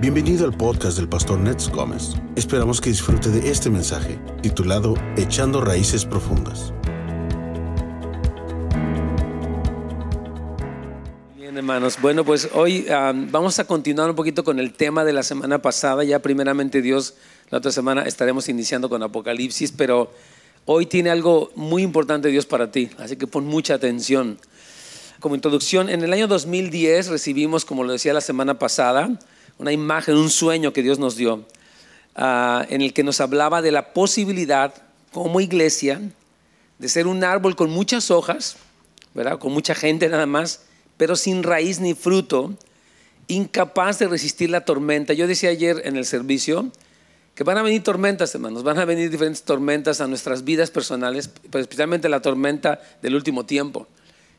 Bienvenido al podcast del pastor Nets Gómez. Esperamos que disfrute de este mensaje titulado Echando Raíces Profundas. Bien, hermanos. Bueno, pues hoy vamos a continuar un poquito con el tema de la semana pasada. Ya primeramente Dios, la otra semana estaremos iniciando con Apocalipsis, pero hoy tiene algo muy importante Dios para ti, así que pon mucha atención. Como introducción, en el año 2010 recibimos, como lo decía la semana pasada, una imagen, un sueño que Dios nos dio, ah, en el que nos hablaba de la posibilidad como iglesia de ser un árbol con muchas hojas, ¿verdad? con mucha gente nada más, pero sin raíz ni fruto, incapaz de resistir la tormenta. Yo decía ayer en el servicio que van a venir tormentas, hermanos, van a venir diferentes tormentas a nuestras vidas personales, pero especialmente la tormenta del último tiempo,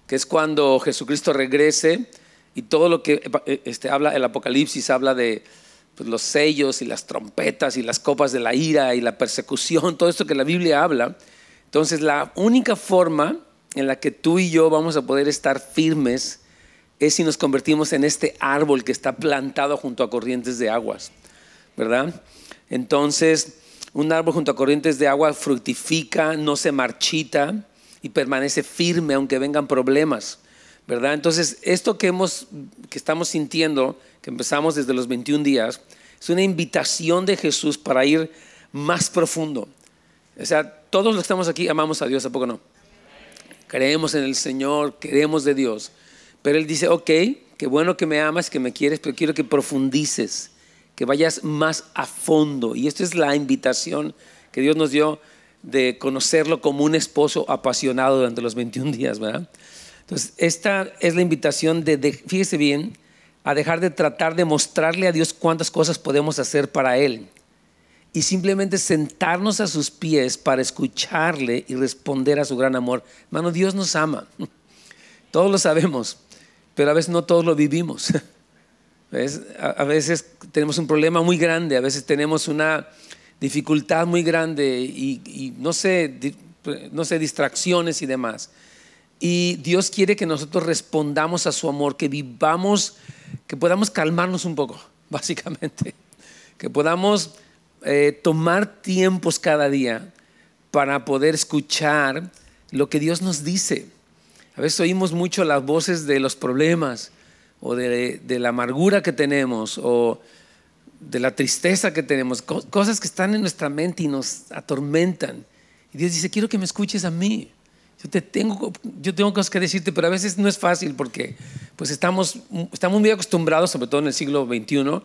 que es cuando Jesucristo regrese y todo lo que eh, este, habla el Apocalipsis habla de pues, los sellos y las trompetas y las copas de la ira y la persecución, todo esto que la Biblia habla. Entonces la única forma en la que tú y yo vamos a poder estar firmes es si nos convertimos en este árbol que está plantado junto a corrientes de aguas, ¿verdad? Entonces, un árbol junto a corrientes de agua fructifica, no se marchita y permanece firme aunque vengan problemas. ¿Verdad? Entonces, esto que, hemos, que estamos sintiendo, que empezamos desde los 21 días, es una invitación de Jesús para ir más profundo. O sea, todos los que estamos aquí amamos a Dios, ¿a poco no? Creemos en el Señor, queremos de Dios. Pero Él dice, ok, qué bueno que me amas, que me quieres, pero quiero que profundices, que vayas más a fondo. Y esta es la invitación que Dios nos dio de conocerlo como un esposo apasionado durante los 21 días, ¿verdad? Entonces, esta es la invitación de, fíjese bien, a dejar de tratar de mostrarle a Dios cuántas cosas podemos hacer para Él y simplemente sentarnos a sus pies para escucharle y responder a su gran amor. Hermano, Dios nos ama. Todos lo sabemos, pero a veces no todos lo vivimos. A veces tenemos un problema muy grande, a veces tenemos una dificultad muy grande y, y no, sé, no sé, distracciones y demás. Y Dios quiere que nosotros respondamos a su amor, que vivamos, que podamos calmarnos un poco, básicamente. Que podamos eh, tomar tiempos cada día para poder escuchar lo que Dios nos dice. A veces oímos mucho las voces de los problemas o de, de la amargura que tenemos o de la tristeza que tenemos, cosas que están en nuestra mente y nos atormentan. Y Dios dice, quiero que me escuches a mí. Yo, te tengo, yo tengo cosas que decirte, pero a veces no es fácil porque pues estamos, estamos muy acostumbrados, sobre todo en el siglo XXI,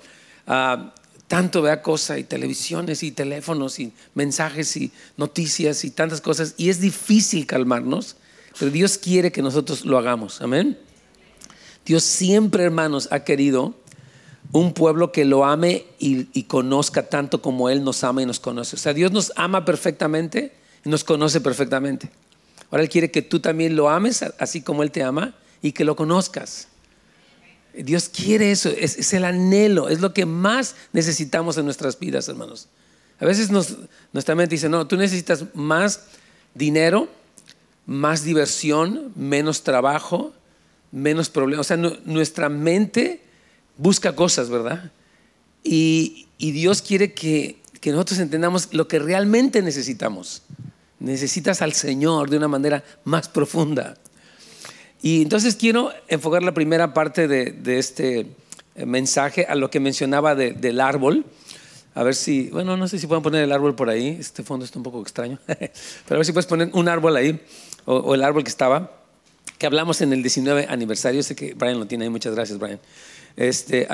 a tanto vea cosas y televisiones y teléfonos y mensajes y noticias y tantas cosas y es difícil calmarnos, pero Dios quiere que nosotros lo hagamos. Amén. Dios siempre, hermanos, ha querido un pueblo que lo ame y, y, conozca tanto como Él nos ama y nos conoce. O sea, Dios nos ama perfectamente y nos conoce perfectamente. Ahora Él quiere que tú también lo ames así como Él te ama y que lo conozcas. Dios quiere eso, es, el anhelo, es lo que más necesitamos en nuestras vidas, hermanos. A veces nuestra mente dice, no, tú necesitas más dinero, más diversión, menos trabajo, menos problemas. O sea, nuestra mente busca cosas, ¿verdad? Y, Dios quiere que nosotros entendamos lo que realmente necesitamos. Necesitas al Señor de una manera más profunda. Y entonces quiero enfocar la primera parte de, este eh, mensaje a lo que mencionaba del árbol. A ver si, bueno, no sé si pueden poner el árbol por ahí. Este fondo está un poco extraño. Pero a ver si puedes poner un árbol ahí, o, el árbol que estaba, que hablamos en el 19 aniversario. Sé que Brian lo tiene ahí. Muchas gracias, Brian. Este,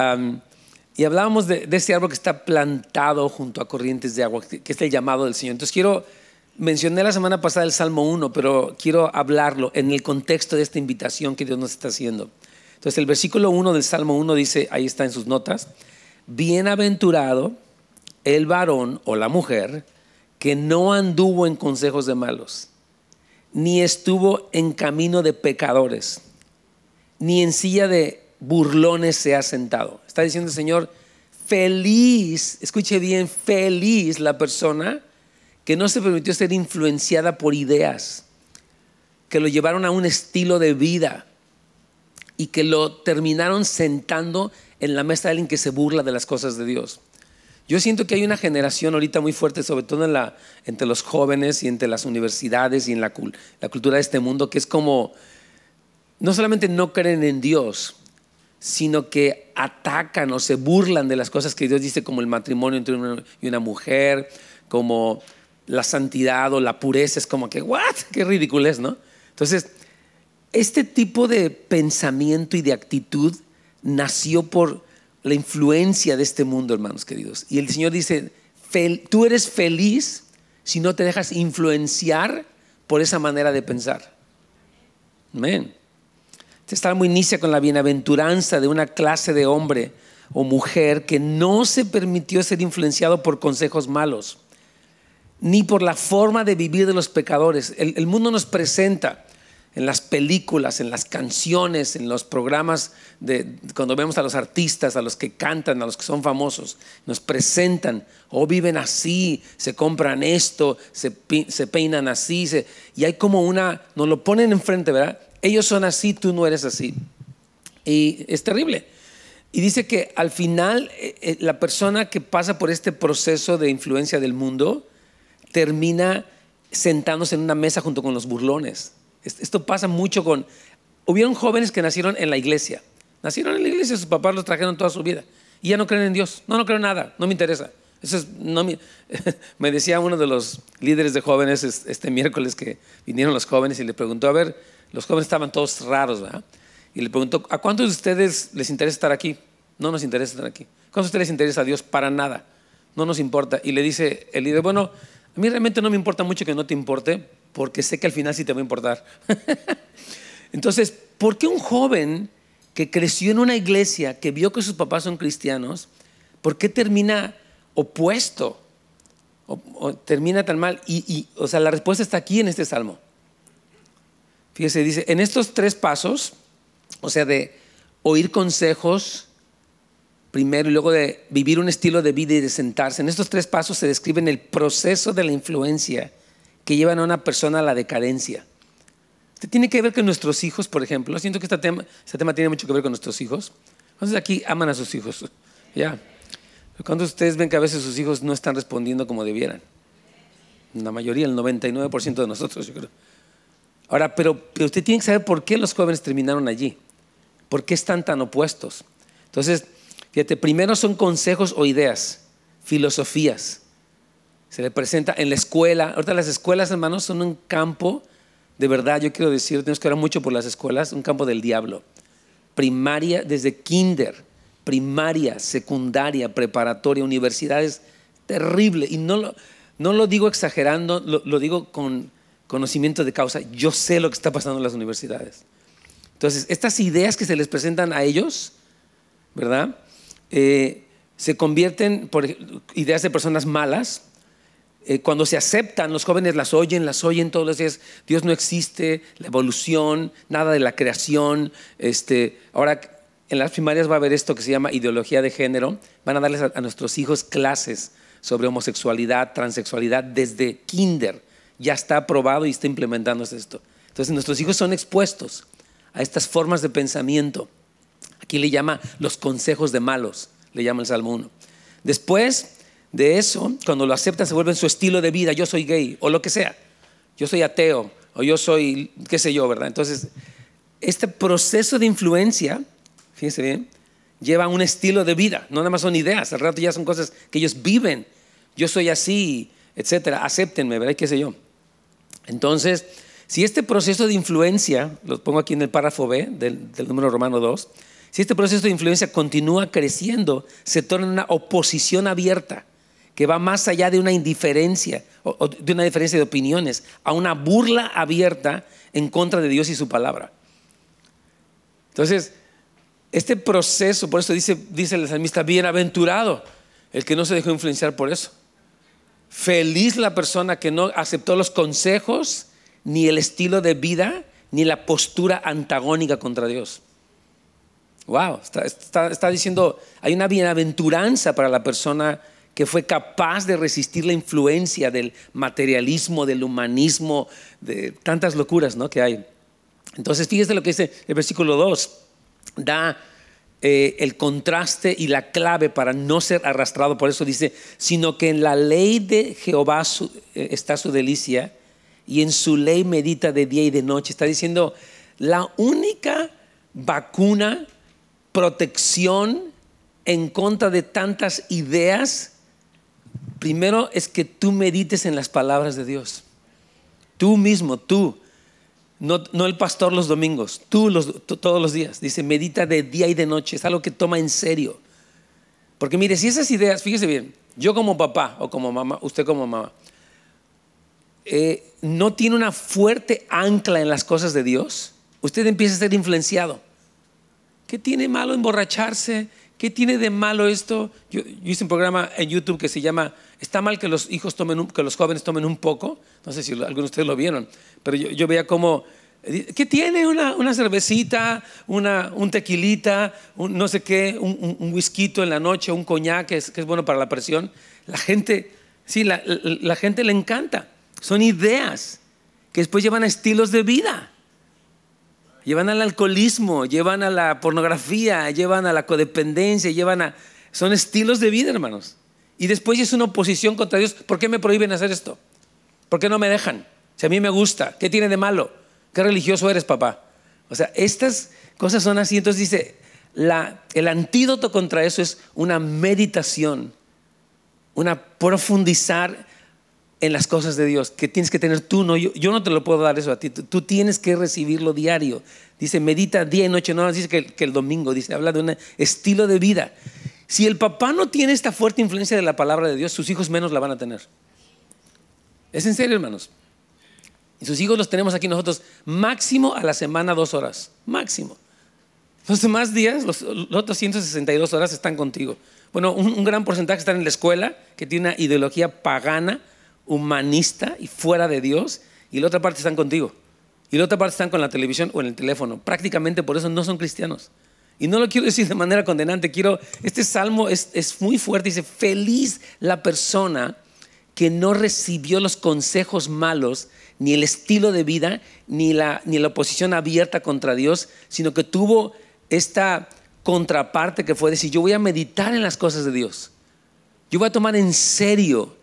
y hablábamos de, de, ese árbol que está plantado junto a corrientes de agua, que es el llamado del Señor. Entonces quiero Mencioné la semana pasada el Salmo 1, pero quiero hablarlo en el contexto de esta invitación que Dios nos está haciendo. Entonces el versículo 1 del Salmo 1 dice, ahí está en sus notas, bienaventurado el varón o la mujer que no anduvo en consejos de malos, ni estuvo en camino de pecadores, ni en silla de burlones se ha sentado. Está diciendo el Señor, feliz, escuche bien, feliz la persona que no se permitió ser influenciada por ideas, que lo llevaron a un estilo de vida y que lo terminaron sentando en la mesa de alguien que se burla de las cosas de Dios. Yo siento que hay una generación ahorita muy fuerte, sobre todo entre los jóvenes y entre las universidades y en la, la cultura de este mundo, que es como, no solamente no creen en Dios, sino que atacan o se burlan de las cosas que Dios dice, como el matrimonio entre una y una mujer, como la santidad o la pureza. Es como que, ¿what? Qué ridículo es, ¿no? Entonces, este tipo de pensamiento y de actitud nació por la influencia de este mundo, hermanos queridos. Y el Señor dice, tú eres feliz si no te dejas influenciar por esa manera de pensar. Amén. Este salmo inicia con la bienaventuranza de una clase de hombre o mujer que no se permitió ser influenciado por consejos malos, ni por la forma de vivir de los pecadores. el mundo nos presenta en las películas, en las canciones, en los programas, de, cuando vemos a los artistas, a los que cantan, a los que son famosos, nos presentan, o viven así, se compran esto, se, peinan así, y hay como una, nos lo ponen enfrente, ¿verdad? Ellos son así, tú no eres así. Y es terrible. Y dice que al final eh, eh, la persona que pasa por este proceso de influencia del mundo termina sentándose en una mesa junto con los burlones esto pasa mucho con... Hubieron jóvenes que nacieron en la iglesia. Nacieron en la iglesia, sus papás los trajeron toda su vida. Y ya no creen en Dios. No, no creo nada, no me interesa. Eso es, me, me decía uno de los líderes de jóvenes este miércoles que vinieron los jóvenes y le preguntó, a ver, los jóvenes estaban todos raros, ¿verdad? Y le preguntó, ¿a cuántos de ustedes les interesa estar aquí? No nos interesa estar aquí. ¿Cuántos de ustedes les interesa a Dios? Para nada. No nos importa. Y le dice el líder, bueno, a mí realmente no me importa mucho que no te importe, porque sé que al final sí te va a importar. Entonces, ¿por qué un joven que creció en una iglesia, que vio que sus papás son cristianos, ¿por qué termina opuesto? O, termina tan mal. Y, o sea, la respuesta está aquí en este salmo. Fíjese, dice, en estos tres pasos, o sea, de oír consejos primero y luego de vivir un estilo de vida y de sentarse, en estos tres pasos se describen el proceso de la influencia que llevan a una persona a la decadencia. Este tiene que ver con nuestros hijos, por ejemplo. Siento que este tema, este tema tiene mucho que ver con nuestros hijos. Entonces aquí aman a sus hijos? Ya. Cuando ustedes ven que a veces sus hijos no están respondiendo como debieran. La mayoría, el 99% de nosotros, yo creo. Ahora, pero, pero usted tiene que saber por qué los jóvenes terminaron allí. ¿Por qué están tan opuestos? Entonces, fíjate, primero son consejos o ideas, filosofías se le presenta en la escuela. Ahorita las escuelas, hermanos, son un campo, de verdad, yo quiero decir, tenemos que orar mucho por las escuelas, un campo del diablo. Primaria, desde kinder, primaria, secundaria, preparatoria, universidades, terrible. Y no lo, no lo digo exagerando, lo, digo con conocimiento de causa. Yo sé lo que está pasando en las universidades. Entonces, estas ideas que se les presentan a ellos, ¿verdad? Eh, se convierten por ideas de personas malas, eh, cuando se aceptan, los jóvenes las oyen, las oyen todos los días, Dios no existe, la evolución, nada de la creación. Este, ahora en las primarias va a haber esto que se llama ideología de género, van a darles a, nuestros hijos clases sobre homosexualidad, transexualidad desde kinder. Ya está aprobado y está implementándose esto. Entonces nuestros hijos son expuestos a estas formas de pensamiento. Aquí le llama los consejos de malos, le llama el Salmo 1. Después de eso, cuando lo aceptan, se vuelve su estilo de vida. Yo soy gay, o lo que sea. Yo soy ateo, o yo soy, qué sé yo, ¿verdad? Entonces, este proceso de influencia, fíjense bien, lleva un estilo de vida. No nada más son ideas, al rato ya son cosas que ellos viven. Yo soy así, etcétera. Acéptenme, ¿verdad? ¿Qué sé yo? Entonces, si este proceso de influencia, lo pongo aquí en el párrafo B del, del número romano 2, si este proceso de influencia continúa creciendo, se torna una oposición abierta que va más allá de una indiferencia o de una diferencia de opiniones, a una burla abierta en contra de Dios y su palabra. Entonces, este proceso, por eso dice, dice el salmista, bienaventurado el que no se dejó influenciar por eso. Feliz la persona que no aceptó los consejos, ni el estilo de vida, ni la postura antagónica contra Dios. Wow, está, está diciendo, hay una bienaventuranza para la persona que fue capaz de resistir la influencia del materialismo, del humanismo, de tantas locuras ¿no? que hay. Entonces, fíjese lo que dice el versículo 2. Da eh, el contraste y la clave para no ser arrastrado, por eso dice, sino que en la ley de Jehová eh, está su delicia y en su ley medita de día y de noche. Está diciendo, la única vacuna, protección en contra de tantas ideas, primero es que tú medites en las palabras de Dios. Tú mismo, tú. No, el pastor los domingos, tú, todos los días. Dice, medita de día y de noche. Es algo que toma en serio. Porque mire, si esas ideas, fíjese bien, yo como papá o como mamá, usted como mamá, eh, no tiene una fuerte ancla en las cosas de Dios, usted empieza a ser influenciado. ¿Qué tiene malo emborracharse? ¿Qué tiene de malo esto? Yo, hice un programa en YouTube que se llama ¿Está mal que los hijos tomen que los jóvenes tomen un poco? No sé si algunos de ustedes lo vieron, pero yo, veía como ¿Qué tiene una, cervecita, una, un tequilita, no sé qué, un, un, whisky en la noche, un coñac que es, bueno para la presión? La gente, sí, la, la gente le encanta. Son ideas que después llevan a estilos de vida. Llevan al alcoholismo, llevan a la pornografía, llevan a la codependencia, llevan a... Son estilos de vida, hermanos. Y después es una oposición contra Dios. ¿Por qué me prohíben hacer esto? ¿Por qué no me dejan? Si a mí me gusta, ¿qué tiene de malo? ¿Qué religioso eres, papá? O sea, estas cosas son así. Entonces dice, el antídoto contra eso es una meditación, una profundizar en las cosas de Dios, que tienes que tener tú, no, yo, yo no te lo puedo dar eso a ti, tú, tienes que recibirlo diario. Dice, medita día y noche, no dice que, el domingo, dice, habla de un estilo de vida. Si el papá no tiene esta fuerte influencia de la palabra de Dios, sus hijos menos la van a tener. Es en serio, hermanos. Y sus hijos los tenemos aquí nosotros máximo a la semana dos horas, máximo. Los demás días, los, otros 162 horas están contigo. Bueno, un, un gran porcentaje están en la escuela, que tiene una ideología pagana, humanista y fuera de Dios, y la otra parte están contigo. Y la otra parte están con la televisión o en el teléfono. Prácticamente por eso no son cristianos. Y no lo quiero decir de manera condenante, quiero, este salmo es, es muy fuerte, dice, feliz la persona que no recibió los consejos malos, ni el estilo de vida, ni la, ni la oposición abierta contra Dios, sino que tuvo esta contraparte que fue decir, yo voy a meditar en las cosas de Dios. Yo voy a tomar en serio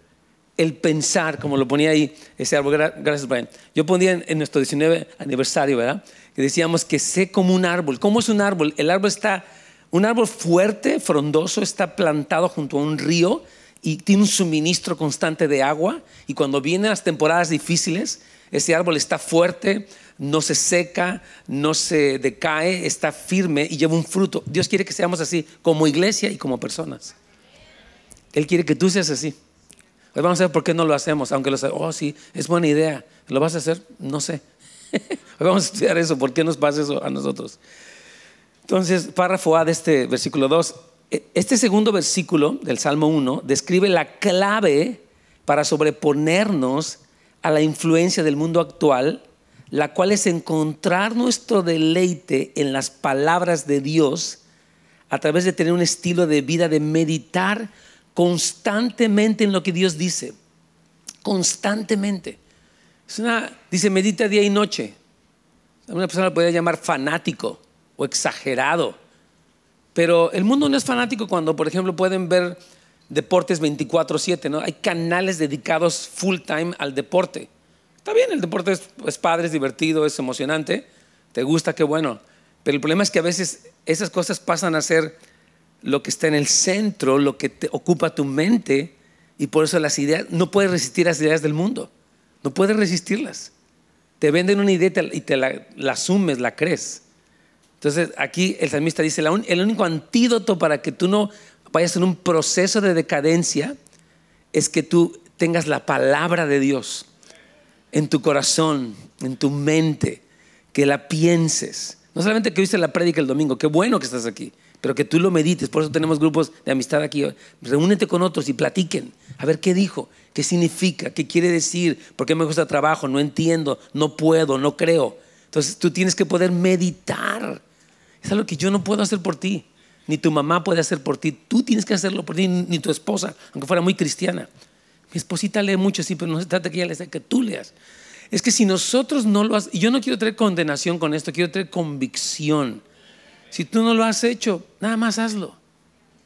el pensar, como lo ponía ahí ese árbol, gracias Brian. Yo ponía en, nuestro 19 aniversario, ¿verdad? Que decíamos que sé como un árbol. ¿Cómo es un árbol? El árbol está, un árbol fuerte, frondoso, está plantado junto a un río y tiene un suministro constante de agua. Y cuando vienen las temporadas difíciles, ese árbol está fuerte, no se seca, no se decae, está firme y lleva un fruto. Dios quiere que seamos así como iglesia y como personas. Él quiere que tú seas así. Hoy vamos a ver por qué no lo hacemos, aunque lo oh sí, es buena idea. ¿Lo vas a hacer? No sé. Hoy vamos a estudiar eso, ¿por qué nos pasa eso a nosotros? Entonces, párrafo A de este versículo 2. E, este segundo versículo del Salmo 1 describe la clave para sobreponernos a la influencia del mundo actual, la cual es encontrar nuestro deleite en las palabras de Dios a través de tener un estilo de vida de meditar constantemente en lo que Dios dice. Constantemente. Es una, dice, medita día y noche. Una persona lo podría llamar fanático o exagerado. Pero el mundo no es fanático cuando, por ejemplo, pueden ver deportes 24/7, ¿no? Hay canales dedicados full time al deporte. Está bien, el deporte es, es, padre, es divertido, es emocionante, te gusta, qué bueno. Pero el problema es que a veces esas cosas pasan a ser lo que está en el centro, lo que te ocupa tu mente, y por eso las ideas, no puedes resistir las ideas del mundo, no puedes resistirlas. Te venden una idea y te la, asumes, la crees. Entonces aquí el salmista dice, el único antídoto para que tú no vayas en un proceso de decadencia es que tú tengas la palabra de Dios en tu corazón, en tu mente, que la pienses. No solamente que viste la prédica el domingo, qué bueno que estás aquí, pero que tú lo medites. Por eso tenemos grupos de amistad aquí. Reúnete con otros y platiquen. A ver qué dijo, qué significa, qué quiere decir, por qué me gusta trabajo, no entiendo, no puedo, no creo. Entonces tú tienes que poder meditar. Es algo que yo no puedo hacer por ti, ni tu mamá puede hacer por ti. Tú tienes que hacerlo por ti, ni tu esposa, aunque fuera muy cristiana. Mi esposita lee mucho, sí, pero no se trata que ella lea, que tú leas. Es que si nosotros no lo hacemos, yo no quiero traer condenación con esto, quiero traer convicción Si tú no lo has hecho, nada más hazlo.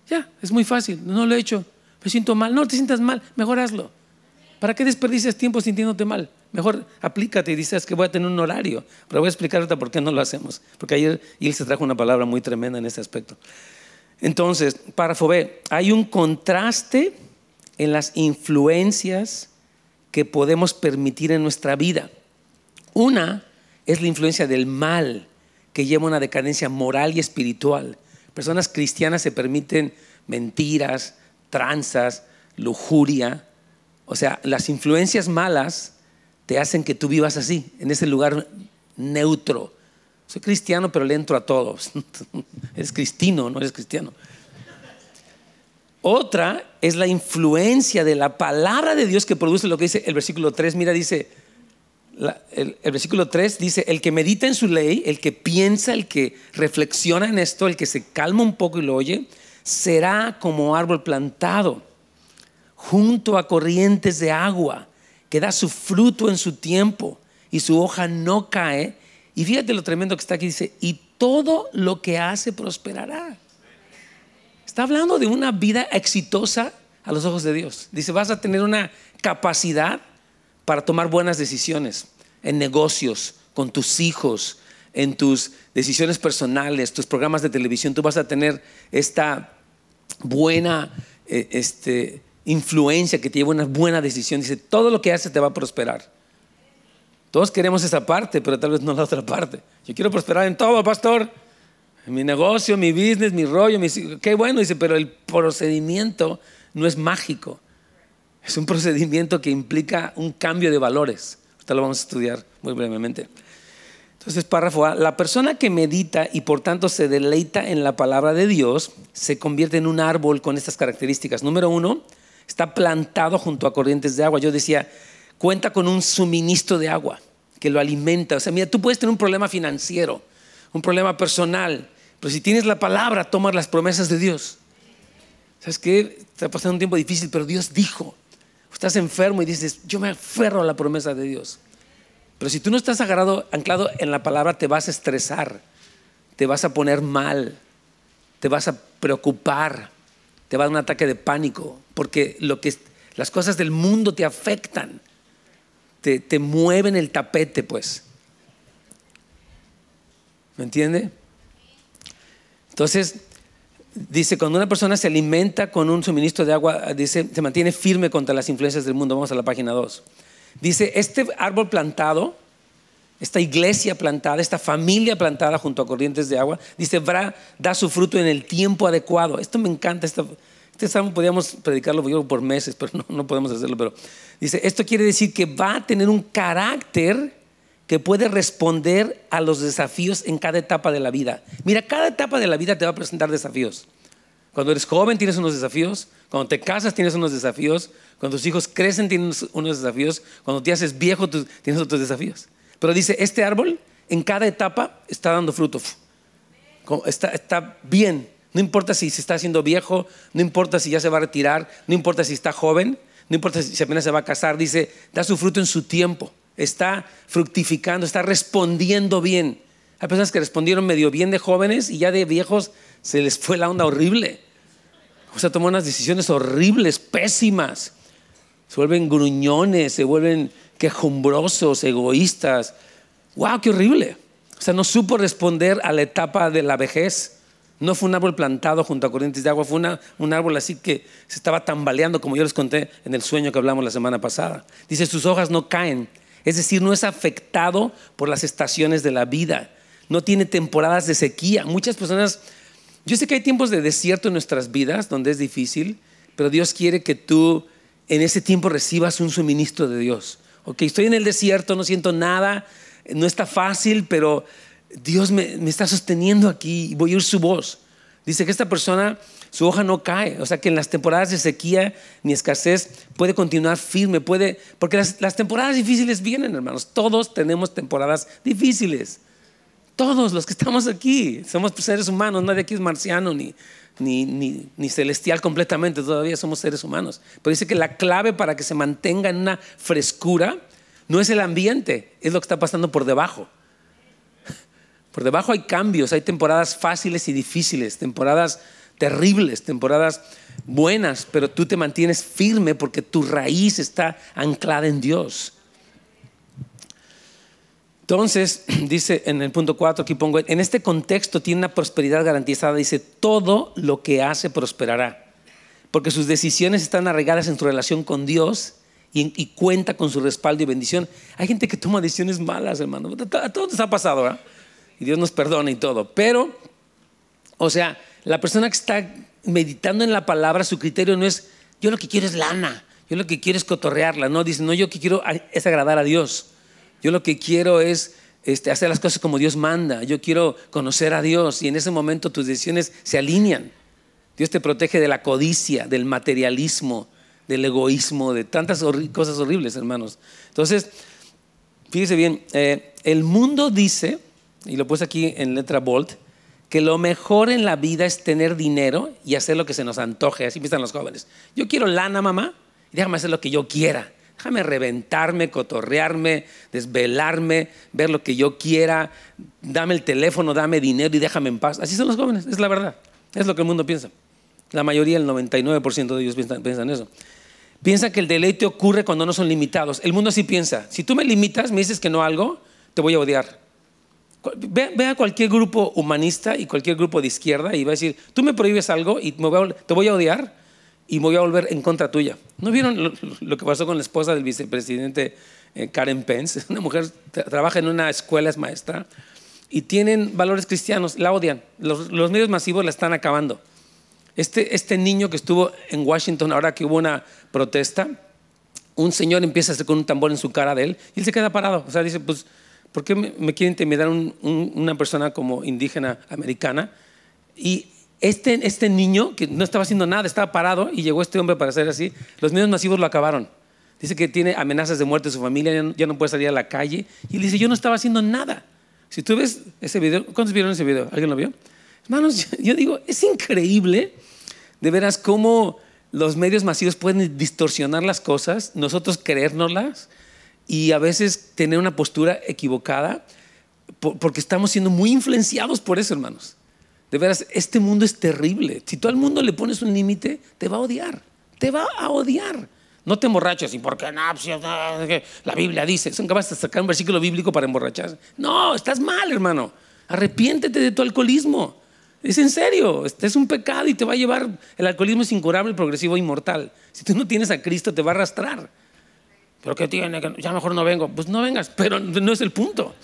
Ya, es muy fácil. No lo he hecho. Me siento mal. No te sientas mal, mejor hazlo. ¿Para qué desperdicias tiempo sintiéndote mal? Mejor aplícate y dices que voy a tener un horario. Pero voy a explicar ahorita por qué no lo hacemos. Porque ayer él se trajo una palabra muy tremenda en este aspecto. Entonces, párrafo B, hay un contraste en las influencias que podemos permitir en nuestra vida. Una es la influencia del mal que lleva una decadencia moral y espiritual. Personas cristianas se permiten mentiras, tranzas, lujuria. O sea, las influencias malas te hacen que tú vivas así, en ese lugar neutro. Soy cristiano, pero le entro a todos. eres cristino, no eres cristiano. Otra es la influencia de la palabra de Dios que produce lo que dice el versículo 3. Mira, dice, el, el, versículo 3 dice, el que medita en su ley, el que piensa, el que reflexiona en esto, el que se calma un poco y lo oye, será como árbol plantado junto a corrientes de agua, que da su fruto en su tiempo y su hoja no cae. Y fíjate lo tremendo que está aquí, dice, y todo lo que hace prosperará. Está hablando de una vida exitosa a los ojos de Dios. Dice, vas a tener una capacidad para tomar buenas decisiones en negocios, con tus hijos, en tus decisiones personales, tus programas de televisión. Tú vas a tener esta buena eh, este, influencia que te lleva a una buena decisión. Dice, todo lo que haces te va a prosperar. Todos queremos esa parte, pero tal vez no la otra parte. Yo quiero prosperar en todo, pastor mi negocio, mi business, mi rollo, qué bueno, dice, pero el procedimiento no es mágico. Es un procedimiento que implica un cambio de valores. Ahorita lo vamos a estudiar muy brevemente. Entonces, párrafo A, la persona que medita y por tanto se deleita en la palabra de Dios se convierte en un árbol con estas características. Número uno, está plantado junto a corrientes de agua. Yo decía, cuenta con un suministro de agua que lo alimenta. O sea, mira, tú puedes tener un problema financiero un problema personal. Pero si tienes la palabra, tomas las promesas de Dios. ¿Sabes qué? Está pasando un tiempo difícil, pero Dios dijo. Estás enfermo y dices, yo me aferro a la promesa de Dios. Pero si tú no estás agarrado, anclado en la palabra, te vas a estresar, te vas a poner mal, te vas a preocupar, te va a dar un ataque de pánico, porque lo que, las cosas del mundo te afectan, te, te mueven el tapete, pues. ¿Me entiende? Entonces, dice, cuando una persona se alimenta con un suministro de agua, dice, se mantiene firme contra las influencias del mundo. Vamos a la página 2. Dice, este árbol plantado, esta iglesia plantada, esta familia plantada junto a corrientes de agua, dice, da su fruto en el tiempo adecuado. Esto me encanta. este salmo podríamos predicarlo por meses, pero no, no podemos hacerlo. Pero dice, esto quiere decir que va a tener un carácter que puede responder a los desafíos en cada etapa de la vida. Mira, cada etapa de la vida te va a presentar desafíos. Cuando eres joven tienes unos desafíos, cuando te casas tienes unos desafíos, cuando tus hijos crecen tienes unos desafíos, cuando te haces viejo tienes otros desafíos. Pero dice, este árbol en cada etapa está dando fruto. Está, está bien, no importa si se está haciendo viejo, no importa si ya se va a retirar, no importa si está joven, no importa si apenas se va a casar, dice, da su fruto en su tiempo está fructificando, está respondiendo bien. Hay personas que respondieron medio bien de jóvenes y ya de viejos se les fue la onda horrible. O sea, tomó unas decisiones horribles, pésimas. Se vuelven gruñones, se vuelven quejumbrosos, egoístas. ¡Wow, qué horrible! O sea, no supo responder a la etapa de la vejez. No fue un árbol plantado junto a corrientes de agua, fue un árbol así que se estaba tambaleando, como yo les conté en el sueño que hablamos la semana pasada. Dice, sus hojas no caen, es decir, no es afectado por las estaciones de la vida. No tiene temporadas de sequía. Muchas personas, yo sé que hay tiempos de desierto en nuestras vidas donde es difícil, pero Dios quiere que tú en ese tiempo recibas un suministro de Dios. Ok, estoy en el desierto, no siento nada, no está fácil, pero Dios me, está sosteniendo aquí y voy a oír su voz. Dice que esta persona su hoja no cae. O sea que en las temporadas de sequía ni escasez puede continuar firme, puede, porque las, temporadas difíciles vienen, hermanos. Todos tenemos temporadas difíciles. Todos los que estamos aquí, somos seres humanos, nadie aquí es marciano ni, ni, ni, celestial completamente, todavía somos seres humanos. Pero dice que la clave para que se mantenga en una frescura no es el ambiente, es lo que está pasando por debajo. Por debajo hay cambios, hay temporadas fáciles y difíciles, temporadas terribles, temporadas buenas, pero tú te mantienes firme porque tu raíz está anclada en Dios. Entonces, dice en el punto 4, aquí pongo, en este contexto tiene una prosperidad garantizada, dice, todo lo que hace prosperará, porque sus decisiones están arraigadas en su relación con Dios y, cuenta con su respaldo y bendición. Hay gente que toma decisiones malas, hermano, a todos ha pasado, ¿verdad? Y Dios nos perdona y todo, pero, o sea, la persona que está meditando en la palabra, su criterio no es, yo lo que quiero es lana, yo lo que quiero es cotorrearla, no, dice, no, yo lo que quiero es agradar a Dios. Yo lo que quiero es este, hacer las cosas como Dios manda. Yo quiero conocer a Dios y en ese momento tus decisiones se alinean. Dios te protege de la codicia, del materialismo, del egoísmo, de tantas cosas horribles, hermanos. Entonces, fíjese bien, eh, el mundo dice, y lo puse aquí en letra bold, que lo mejor en la vida es tener dinero y hacer lo que se nos antoje. Así piensan los jóvenes. Yo quiero lana, mamá, y déjame hacer lo que yo quiera. Déjame reventarme, cotorrearme, desvelarme, ver lo que yo quiera. Dame el teléfono, dame dinero y déjame en paz. Así son los jóvenes, es la verdad. Es lo que el mundo piensa. La mayoría, el 99% de ellos piensan, eso. Piensa que el deleite ocurre cuando no son limitados. El mundo así piensa. Si tú me limitas, me dices que no algo, te voy a odiar. Ve, a cualquier grupo humanista y cualquier grupo de izquierda y va a decir, tú me prohíbes algo y te voy a odiar y voy a volver en contra tuya. ¿No vieron lo, que pasó con la esposa del vicepresidente eh, Karen Pence? Una mujer trabaja en una escuela, es maestra, y tienen valores cristianos, la odian. Los, medios masivos la están acabando. Este, este niño que estuvo en Washington, ahora que hubo una protesta, un señor empieza a hacer con un tambor en su cara de él y él se queda parado. O sea, dice, pues, ¿por qué me, me quiere intimidar una persona como indígena americana? Y este, este niño que no estaba haciendo nada, estaba parado y llegó este hombre para hacer así, los medios masivos lo acabaron. Dice que tiene amenazas de muerte de su familia, ya no, puede salir a la calle. Y él dice, yo no estaba haciendo nada. Si tú ves ese video, ¿cuántos vieron ese video? ¿Alguien lo vio? Hermanos, yo digo, es increíble de veras cómo los medios masivos pueden distorsionar las cosas, nosotros creérnoslas y a veces tener una postura equivocada porque estamos siendo muy influenciados por eso, hermanos. De veras, este mundo es terrible. Si tú al mundo le pones un límite, te va a odiar. Te va a odiar. No te emborraches. ¿Y por qué no? Pues, la Biblia dice. Son capaces de sacar un versículo bíblico para emborracharse. No, estás mal, hermano. Arrepiéntete de tu alcoholismo. Es en serio. Este es un pecado y te va a llevar. El alcoholismo es incurable, progresivo e inmortal. Si tú no tienes a Cristo, te va a arrastrar. ¿Pero qué tiene? Ya mejor no vengo. Pues no vengas, pero no es el punto.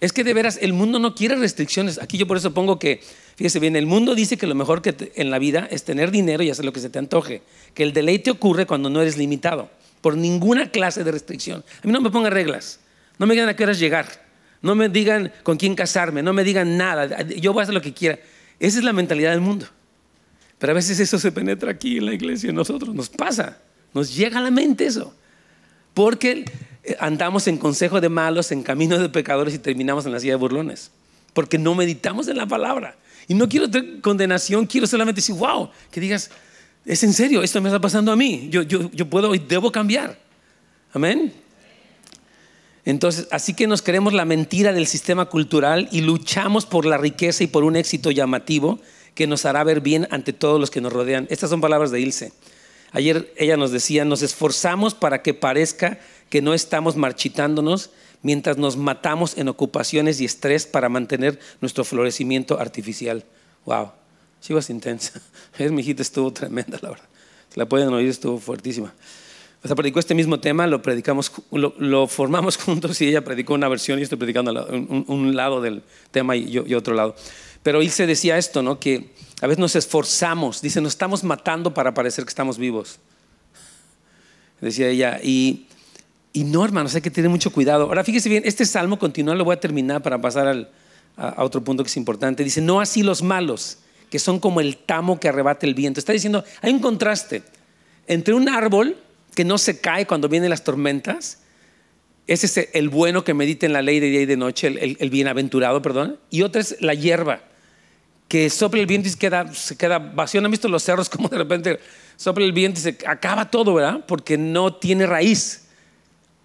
Es que de veras el mundo no quiere restricciones. Aquí yo por eso pongo que Fíjese bien, el mundo dice que lo mejor que en la vida es tener dinero y hacer lo que se te antoje. Que el deleite ocurre cuando no eres limitado por ninguna clase de restricción. A mí no me pongan reglas. No me digan a qué horas llegar. No me digan con quién casarme. No me digan nada. Yo voy a hacer lo que quiera. Esa es la mentalidad del mundo. Pero a veces eso se penetra aquí en la iglesia, en nosotros. Nos pasa. Nos llega a la mente eso. Porque andamos en consejo de malos, en camino de pecadores y terminamos en la silla de burlones. Porque no meditamos en la palabra. Y no quiero condenación, quiero solamente decir, wow, que digas, es en serio, esto me está pasando a mí, yo, yo, yo puedo y debo cambiar. Amén. Entonces, así que nos creemos la mentira del sistema cultural y luchamos por la riqueza y por un éxito llamativo que nos hará ver bien ante todos los que nos rodean. Estas son palabras de Ilse. Ayer ella nos decía, nos esforzamos para que parezca que no estamos marchitándonos mientras nos matamos en ocupaciones y estrés para mantener nuestro florecimiento artificial. Wow, sí was intensa. Es, mi hijita estuvo tremenda, la verdad. Se la pueden oír, estuvo fuertísima. O sea, predicó este mismo tema, lo predicamos, lo, formamos juntos y ella predicó una versión y estoy predicando un, lado del tema y yo, otro lado. Pero él se decía esto, ¿no? Que a veces nos esforzamos, dice, nos estamos matando para parecer que estamos vivos. Decía ella, y y no, hermanos, hay que tener mucho cuidado. Ahora fíjese bien, este salmo continúa, lo voy a terminar para pasar a, otro punto que es importante. Dice, no así los malos, que son como el tamo que arrebata el viento. Está diciendo, hay un contraste entre un árbol que no se cae cuando vienen las tormentas, ese es el bueno que medita en la ley de día y de noche, el, bienaventurado, perdón, y otra es la hierba, que sopla el viento y se queda, se queda vacío. ¿No han visto los cerros como de repente sopla el viento y se acaba todo, ¿verdad? Porque no tiene raíz.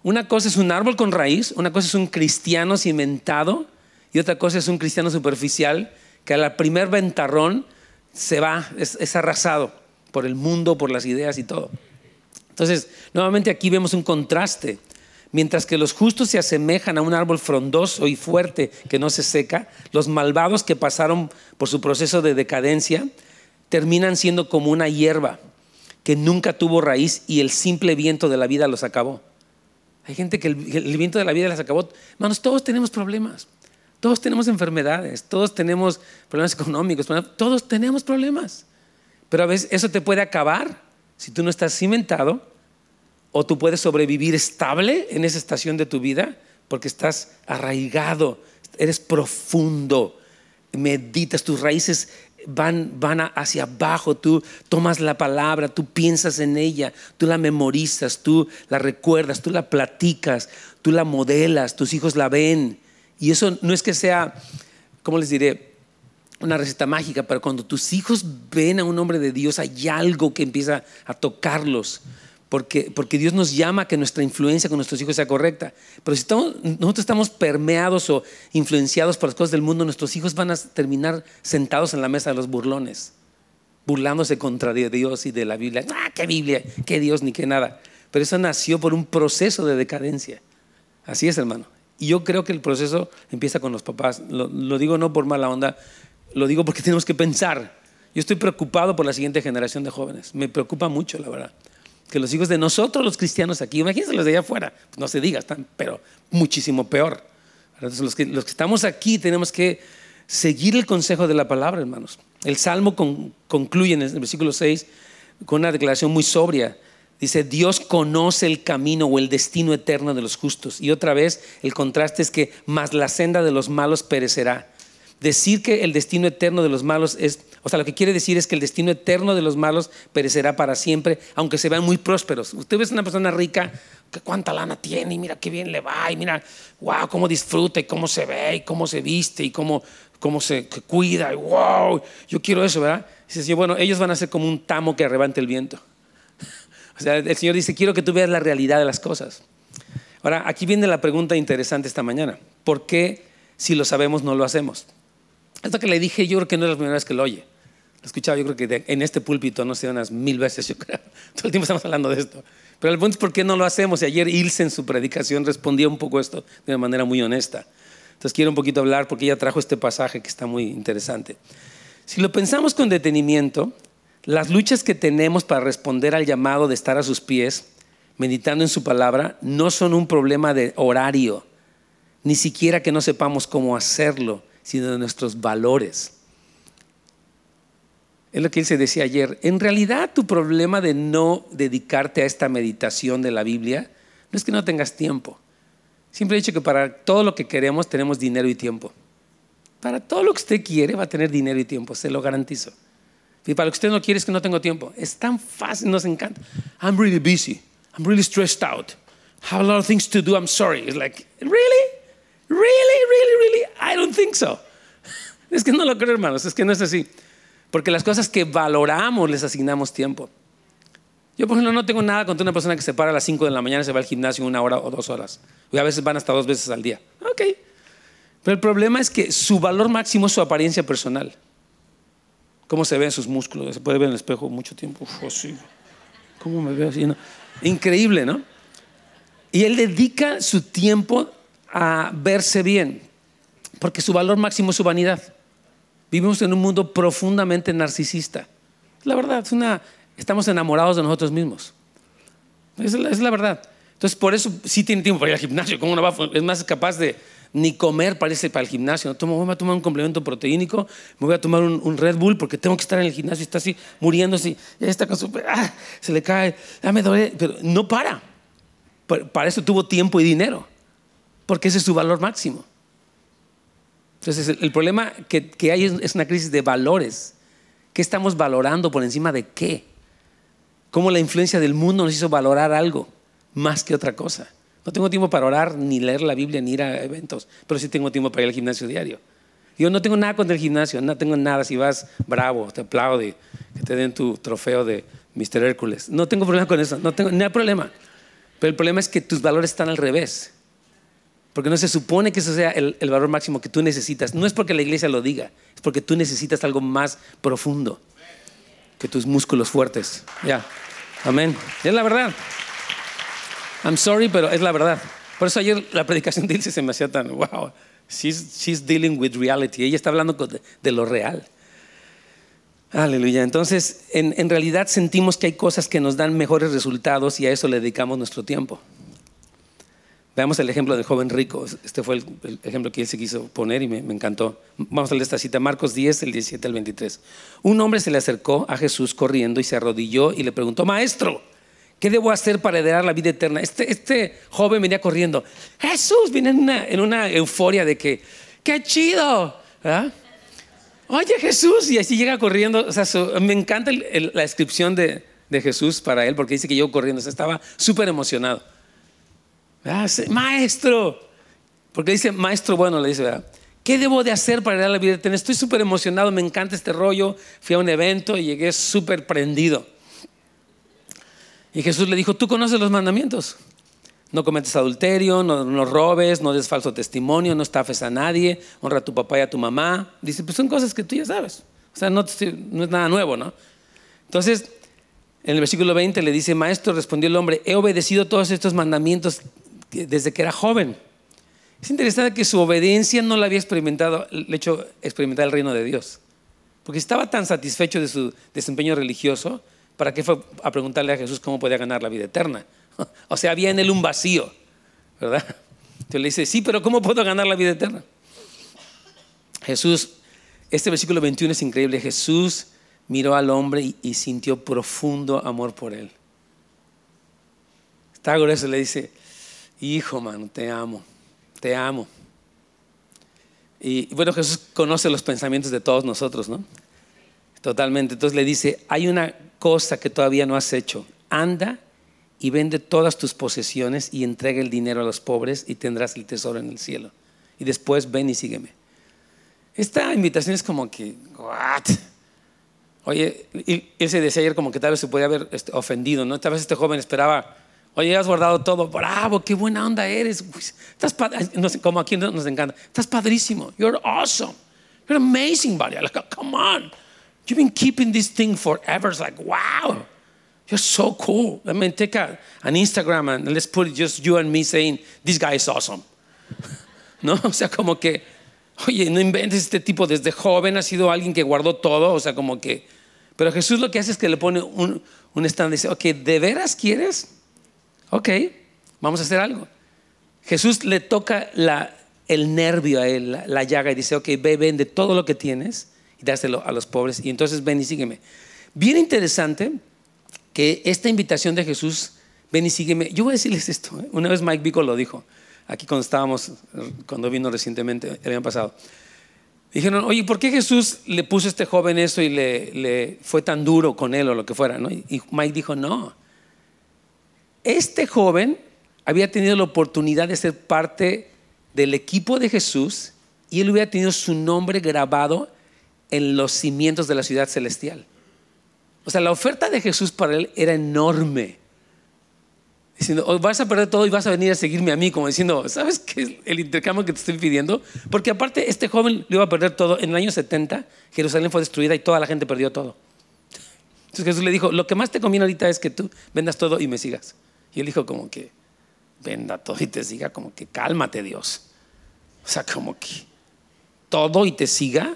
Una cosa es un árbol con raíz, una cosa es un cristiano cimentado Y otra cosa es un cristiano superficial que al primer ventarrón se va, es, arrasado por el mundo, por las ideas y todo. Entonces, nuevamente aquí vemos un contraste. Mientras que los justos se asemejan a un árbol frondoso y fuerte que no se seca, los malvados que pasaron por su proceso de decadencia terminan siendo como una hierba que nunca tuvo raíz y el simple viento de la vida los acabó. Hay gente que el, viento de la vida les acabó. Hermanos, todos tenemos problemas. Todos tenemos enfermedades, todos tenemos problemas económicos, todos tenemos problemas. Pero a veces eso te puede acabar si tú no estás cimentado o tú puedes sobrevivir estable en esa estación de tu vida porque estás arraigado, eres profundo, meditas, tus raíces van, van hacia abajo, tú tomas la palabra, tú piensas en ella, tú la memorizas, tú la recuerdas, tú la platicas, tú la modelas, tus hijos la ven. Y eso no es que sea, ¿cómo les diré? Una receta mágica, pero cuando tus hijos ven a un hombre de Dios, hay algo que empieza a tocarlos porque, Dios nos llama a que nuestra influencia con nuestros hijos sea correcta. Pero si nosotros estamos permeados o influenciados por las cosas del mundo, nuestros hijos van a terminar sentados en la mesa de los burlones, burlándose contra Dios y de la Biblia. Ah, qué Biblia, qué Dios, ni qué nada. Pero eso nació por un proceso de decadencia. Así es, hermano. Y yo creo que el proceso empieza con los papás. lo digo no por mala onda, lo digo porque tenemos que pensar. Yo estoy preocupado por la siguiente generación de jóvenes. Me preocupa mucho, la verdad que los hijos de nosotros, los cristianos aquí, imagínense los de allá afuera, no se diga, están, pero muchísimo peor. Los que, los que estamos aquí tenemos que seguir el consejo de la palabra, hermanos. El Salmo concluye en el versículo 6 con una declaración muy sobria. Dice, Dios conoce el camino o el destino eterno de los justos. Y otra vez, el contraste es que más la senda de los malos perecerá. Decir que el destino eterno de los malos es, o sea, lo que quiere decir es que el destino eterno de los malos perecerá para siempre, aunque se vean muy prósperos. Usted ve una persona rica, que cuánta lana tiene, y mira qué bien le va, y mira, wow, cómo disfruta, y cómo se ve, y cómo se viste, y cómo, cómo se cuida, y wow, yo quiero eso, ¿verdad? dice, bueno, ellos van a ser como un tamo que arrebante el viento. O sea, el Señor dice, quiero que tú veas la realidad de las cosas. Ahora, aquí viene la pregunta interesante esta mañana. ¿Por qué si lo sabemos no lo hacemos? Esto que le dije, yo creo que no es la primera vez que lo oye. Lo escuchaba, yo creo que en este púlpito, no sé, unas mil veces, yo creo. Todo el tiempo estamos hablando de esto. Pero el punto es por qué no lo hacemos. Y ayer Ilse en su predicación respondía un poco esto de una manera muy honesta. Entonces quiero un poquito hablar porque ella trajo este pasaje que está muy interesante. Si lo pensamos con detenimiento, las luchas que tenemos para responder al llamado de estar a sus pies, meditando en su palabra, no son un problema de horario, ni siquiera que no sepamos cómo hacerlo sino de nuestros valores. Es lo que él se decía ayer. En realidad tu problema de no dedicarte a esta meditación de la Biblia no es que no tengas tiempo. Siempre he dicho que para todo lo que queremos tenemos dinero y tiempo. Para todo lo que usted quiere va a tener dinero y tiempo, se lo garantizo. Y para lo que usted no quiere es que no tengo tiempo. Es tan fácil, nos encanta. I'm really busy. I'm really stressed out. Have a lot of things to do. I'm sorry. It's like, really? Really, really, really, I don't think so. Es que no lo creo, hermanos, es que no es así. Porque las cosas que valoramos les asignamos tiempo. Yo, por ejemplo, no tengo nada contra una persona que se para a las 5 de la mañana y se va al gimnasio una hora o dos horas. Y a veces van hasta dos veces al día. Ok. Pero el problema es que su valor máximo es su apariencia personal. ¿Cómo se ven sus músculos? Se puede ver en el espejo mucho tiempo. Uf, así. ¿Cómo me veo así? Increíble, ¿no? Y él dedica su tiempo a verse bien, porque su valor máximo es su vanidad. Vivimos en un mundo profundamente narcisista. La verdad, es una, estamos enamorados de nosotros mismos. Es la, verdad. Entonces, por eso sí tiene tiempo para ir al gimnasio. ¿Cómo no va? Es más capaz de ni comer para irse para el gimnasio. No, voy a tomar un complemento proteínico, me voy a tomar un, Red Bull porque tengo que estar en el gimnasio. Está así muriéndose, ya está con su. Ah, se le cae, ya me duele. Pero no para. Para eso tuvo tiempo y dinero porque ese es su valor máximo. Entonces, el, problema que, hay es, una crisis de valores. ¿Qué estamos valorando por encima de qué? ¿Cómo la influencia del mundo nos hizo valorar algo más que otra cosa? No tengo tiempo para orar, ni leer la Biblia, ni ir a eventos, pero sí tengo tiempo para ir al gimnasio diario. Yo no tengo nada contra el gimnasio, no tengo nada. Si vas bravo, te aplaude, que te den tu trofeo de Mr. Hércules. No tengo problema con eso, no tengo nada problema. Pero el problema es que tus valores están al revés. Porque no se supone que eso sea el, valor máximo que tú necesitas. No es porque la iglesia lo diga, es porque tú necesitas algo más profundo que tus músculos fuertes. Ya. Amén. Es la verdad. I'm sorry, pero es la verdad. Por eso ayer la predicación de Ilse se me hacía tan, wow, she's, she's dealing with reality. Ella está hablando de, de lo real. Aleluya. Entonces, en, en realidad sentimos que hay cosas que nos dan mejores resultados y a eso le dedicamos nuestro tiempo. Veamos el ejemplo del joven rico. Este fue el, ejemplo que él se quiso poner y me, me, encantó. Vamos a leer esta cita, Marcos 10, el 17 al 23. Un hombre se le acercó a Jesús corriendo y se arrodilló y le preguntó, Maestro, ¿qué debo hacer para heredar la vida eterna? Este, este joven venía corriendo. Jesús viene en una, en una euforia de que, ¡qué chido! ¿verdad? Oye Jesús, y así llega corriendo. O sea, me encanta la descripción de, de, Jesús para él, porque dice que llegó corriendo. O sea, estaba súper emocionado. Maestro, porque dice maestro bueno, le dice, ¿verdad? ¿qué debo de hacer para heredar la vida eterna? Estoy súper emocionado, me encanta este rollo. Fui a un evento y llegué súper prendido. Y Jesús le dijo, tú conoces los mandamientos. No cometes adulterio, no, no, robes, no des falso testimonio, no estafes a nadie, honra a tu papá y a tu mamá. Dice, pues son cosas que tú ya sabes. O sea, no, no es nada nuevo, ¿no? Entonces, en el versículo 20 le dice, maestro, respondió el hombre, he obedecido todos estos mandamientos desde que era joven. Es interesante que su obediencia no la había experimentado, le hecho experimentar el reino de Dios. Porque estaba tan satisfecho de su desempeño religioso, ¿para qué fue a preguntarle a Jesús cómo podía ganar la vida eterna? O sea, había en él un vacío, ¿verdad? Entonces le dice, sí, pero ¿cómo puedo ganar la vida eterna? Jesús, este versículo 21 es increíble. Jesús miró al hombre y, sintió profundo amor por él. Está grueso, le dice, hijo, mano, te amo, te amo. Y bueno, Jesús conoce los pensamientos de todos nosotros, ¿no? Totalmente. Entonces le dice, hay una cosa que todavía no has hecho. Anda y vende todas tus posesiones y entrega el dinero a los pobres y tendrás el tesoro en el cielo. Y después ven y sígueme. Esta invitación es como que, ¿what? Oye, él se decía ayer como que tal vez se podía haber este, ofendido, ¿no? Tal vez este joven esperaba, oye, has guardado todo, bravo, qué buena onda eres. Estás como aquí nos encanta, estás padrísimo, you're awesome, you're amazing, buddy. Like, come on, you've been keeping this thing forever. It's like, wow. You're so cool. I mean, take a, an Instagram and let's put just you and me saying, this guy is awesome. ¿No? O sea, como que, oye, no inventes este tipo desde joven, ha sido alguien que guardó todo, o sea, como que... Pero Jesús lo que hace es que le pone un, un stand y dice, ok, ¿de veras quieres? Ok, vamos a hacer algo. Jesús le toca el nervio a él, la, la llaga, y dice, ok, ve, vende todo lo que tienes y dáselo a los pobres, y entonces ven y sígueme. Bien interesante que esta invitación de Jesús, ven y sígueme, yo voy a decirles esto, ¿eh? una vez Mike Bico lo dijo, aquí cuando estábamos, cuando vino recientemente, el año pasado, dijeron, oye, ¿por qué Jesús le puso a este joven eso y le, fue tan duro con él o lo que fuera? Y Mike dijo, no, este joven había tenido la oportunidad de ser parte del equipo de Jesús y él hubiera tenido su nombre grabado en los cimientos de la ciudad celestial. O sea, la oferta de Jesús para él era enorme. Diciendo, oh, vas a perder todo y vas a venir a seguirme a mí, como diciendo, ¿sabes qué es el intercambio que te estoy pidiendo? Porque aparte, este joven lo iba a perder todo. En el año 70, Jerusalén fue destruida y toda la gente perdió todo. Entonces Jesús le dijo, lo que más te conviene ahorita es que tú vendas todo y me sigas. Y él dijo como que, venda todo y te siga, como que cálmate Dios. O sea, como que todo y te siga.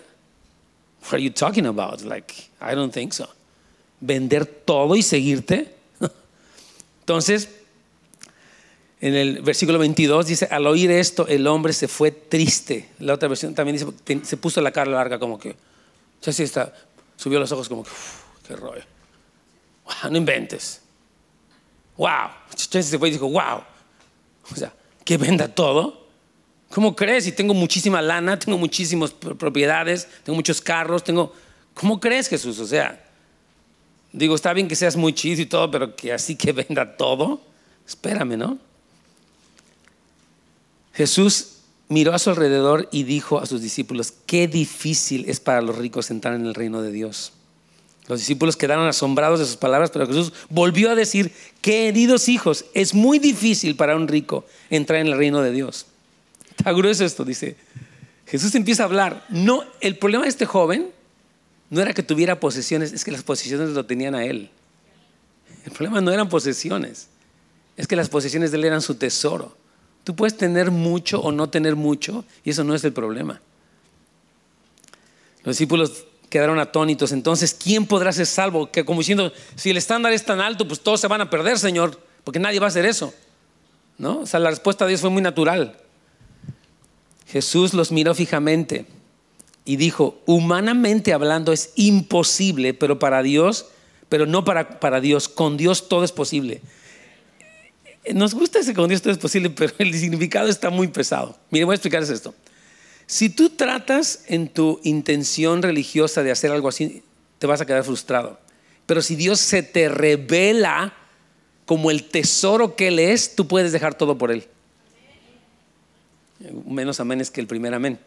What are you talking about? Like, I don't think so vender todo y seguirte. Entonces, en el versículo 22 dice, al oír esto, el hombre se fue triste. La otra versión también dice, se puso la cara larga como que, sea, sí está, subió los ojos como que, qué rollo. Wow, no inventes. Wow. Entonces se fue y dijo, wow. O sea, que venda todo. ¿Cómo crees? Y tengo muchísima lana, tengo muchísimas propiedades, tengo muchos carros, tengo... ¿Cómo crees, Jesús? O sea, Digo, está bien que seas muy chido y todo, pero que así que venda todo. Espérame, ¿no? Jesús miró a su alrededor y dijo a sus discípulos, qué difícil es para los ricos entrar en el reino de Dios. Los discípulos quedaron asombrados de sus palabras, pero Jesús volvió a decir, queridos hijos, es muy difícil para un rico entrar en el reino de Dios. Está grueso esto, dice. Jesús empieza a hablar. No, el problema de este joven no era que tuviera posesiones, es que las posesiones lo tenían a él. El problema no eran posesiones, es que las posesiones de él eran su tesoro. Tú puedes tener mucho o no tener mucho y eso no es el problema. Los discípulos quedaron atónitos. Entonces, ¿quién podrá ser salvo? Que como diciendo, si el estándar es tan alto, pues todos se van a perder, Señor, porque nadie va a hacer eso. ¿No? O sea, la respuesta de Dios fue muy natural. Jesús los miró fijamente y dijo, humanamente hablando es imposible, pero para Dios, pero no para, para Dios, con Dios todo es posible. Nos gusta ese con Dios todo es posible, pero el significado está muy pesado. Mire, voy a explicarles esto. Si tú tratas en tu intención religiosa de hacer algo así, te vas a quedar frustrado. Pero si Dios se te revela como el tesoro que Él es, tú puedes dejar todo por Él. Menos amén es que el primer amén.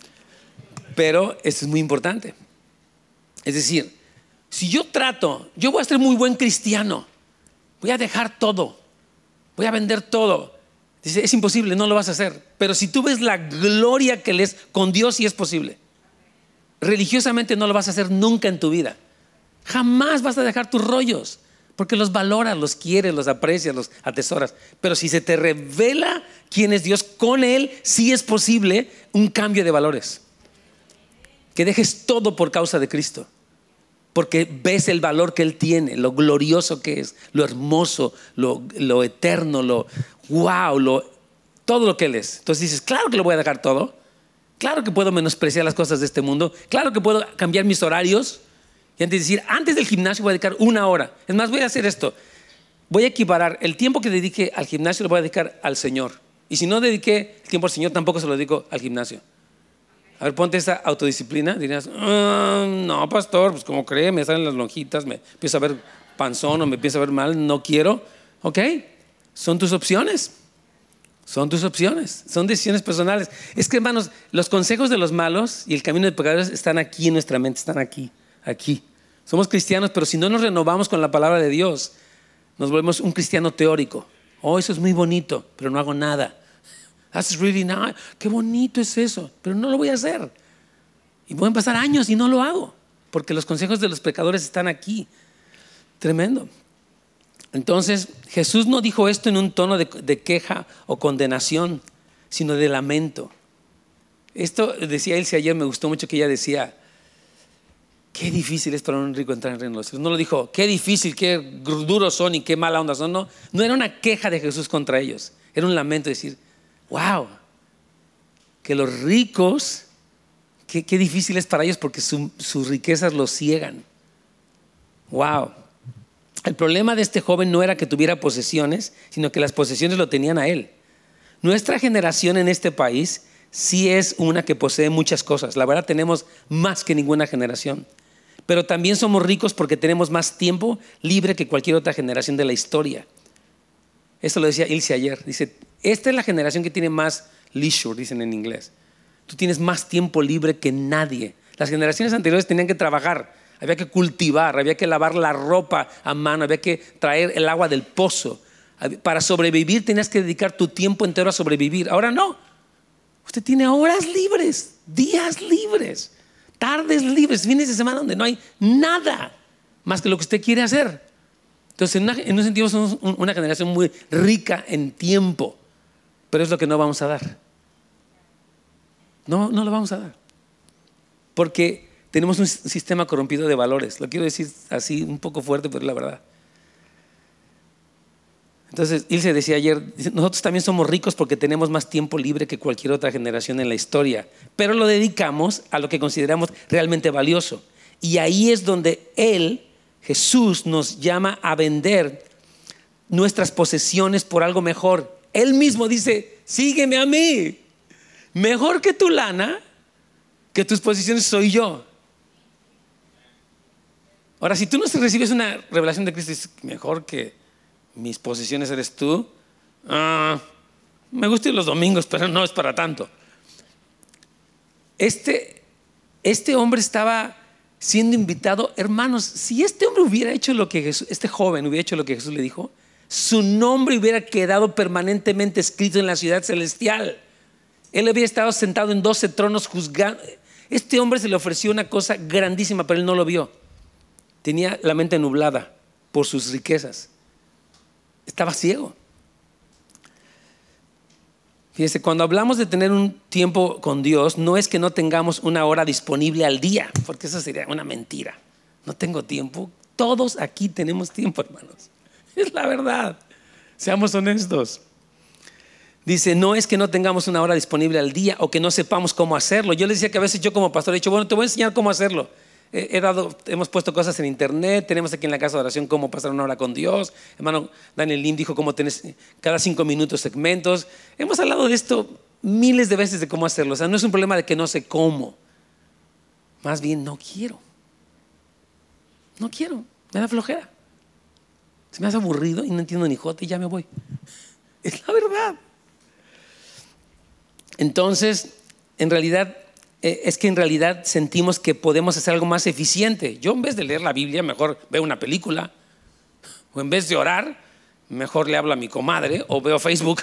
Pero eso es muy importante. Es decir, si yo trato, yo voy a ser muy buen cristiano, voy a dejar todo, voy a vender todo. Dice, es imposible, no lo vas a hacer. Pero si tú ves la gloria que lees con Dios, sí es posible. Religiosamente no lo vas a hacer nunca en tu vida. Jamás vas a dejar tus rollos, porque los valoras, los quieres, los aprecias, los atesoras. Pero si se te revela quién es Dios, con Él sí es posible un cambio de valores. Que dejes todo por causa de Cristo porque ves el valor que Él tiene, lo glorioso que es, lo hermoso, lo, eterno, lo wow, lo, todo lo que Él es. Entonces dices, claro que lo voy a dejar todo, claro que puedo menospreciar las cosas de este mundo, claro que puedo cambiar mis horarios y antes de decir, antes del gimnasio voy a dedicar una hora. Es más, voy a hacer esto, voy a equiparar el tiempo que dedique al gimnasio lo voy a dedicar al Señor. Y si no dediqué el tiempo al Señor, tampoco se lo dedico al gimnasio. A ver, ponte esa autodisciplina. Dirías, ah, no, pastor, pues como cree, me salen las lonjitas, me empiezo a ver panzón o me empiezo a ver mal, no quiero. Ok, son tus opciones. Son tus opciones, son decisiones personales. Es que, hermanos, los consejos de los malos y el camino de pecadores están aquí en nuestra mente, están aquí, aquí. Somos cristianos, pero si no nos renovamos con la palabra de Dios, nos volvemos un cristiano teórico. Oh, eso es muy bonito, pero no hago nada. That's really nice. Qué bonito es eso, pero no lo voy a hacer. Y pueden pasar años y no lo hago, porque los consejos de los pecadores están aquí. Tremendo. Entonces, Jesús no dijo esto en un tono de, queja o condenación, sino de lamento. Esto decía Elsie ayer, me gustó mucho que ella decía, qué difícil es para un rico entrar en el reino de los cielos. No lo dijo, qué difícil, qué duros son y qué mala onda son. No, no era una queja de Jesús contra ellos, era un lamento de decir, wow, que los ricos, qué, difícil es para ellos porque sus riquezas los ciegan. Wow. El problema de este joven no era que tuviera posesiones, sino que las posesiones lo tenían a él. Nuestra generación en este país sí es una que posee muchas cosas. La verdad tenemos más que ninguna generación. Pero también somos ricos porque tenemos más tiempo libre que cualquier otra generación de la historia. Esto lo decía Ilse ayer. Dice, esta es la generación que tiene más leisure, dicen en inglés. Tú tienes más tiempo libre que nadie. Las generaciones anteriores tenían que trabajar, había que cultivar, había que lavar la ropa a mano, había que traer el agua del pozo. Para sobrevivir tenías que dedicar tu tiempo entero a sobrevivir. Ahora no. Usted tiene horas libres, días libres, tardes libres, fines de semana donde no hay nada más que lo que usted quiere hacer. Entonces, en, un sentido, somos una generación muy rica en tiempo, pero es lo que no vamos a dar. No, no lo vamos a dar. Porque tenemos un sistema corrompido de valores. Lo quiero decir así, un poco fuerte, pero es la verdad. Entonces, Ilse decía ayer, nosotros también somos ricos porque tenemos más tiempo libre que cualquier otra generación en la historia, pero lo dedicamos a lo que consideramos realmente valioso. Y ahí es donde Él Jesús nos llama a vender nuestras posesiones por algo mejor. Él mismo dice, sígueme a mí. Mejor que tu lana, que tus posesiones soy yo. Ahora, si tú no recibes una revelación de Cristo, es mejor que mis posesiones eres tú. Ah, me gustan los domingos, pero no es para tanto. Este, este hombre estaba siendo invitado, hermanos, si este hombre hubiera hecho lo que Jesús, este joven hubiera hecho lo que Jesús le dijo, su nombre hubiera quedado permanentemente escrito en la ciudad celestial. Él había estado sentado en 12 tronos juzgando. Este hombre se le ofreció una cosa grandísima, pero él no lo vio. Tenía la mente nublada por sus riquezas. Estaba ciego. Fíjense, cuando hablamos de tener un tiempo con Dios, no es que no tengamos una hora disponible al día, porque eso sería una mentira. No tengo tiempo. Todos aquí tenemos tiempo, hermanos. Es la verdad. Seamos honestos. Dice, no es que no tengamos una hora disponible al día o que no sepamos cómo hacerlo. Yo les decía que a veces yo como pastor he dicho, bueno, te voy a enseñar cómo hacerlo. Hemos puesto cosas en internet, tenemos aquí en la casa de oración cómo pasar una hora con Dios. Hermano Daniel Lim dijo cómo tenés cada cinco minutos segmentos. Hemos hablado de esto miles de veces de cómo hacerlo. O sea, no es un problema de que no sé cómo. Más bien, no quiero. No quiero. Me da flojera. Se me hace aburrido y no entiendo ni jote y ya me voy. Es la verdad. Entonces, en realidad, eh, es que en realidad sentimos que podemos hacer algo más eficiente. Yo en vez de leer la Biblia, mejor veo una película. O en vez de orar, mejor le hablo a mi comadre o veo Facebook.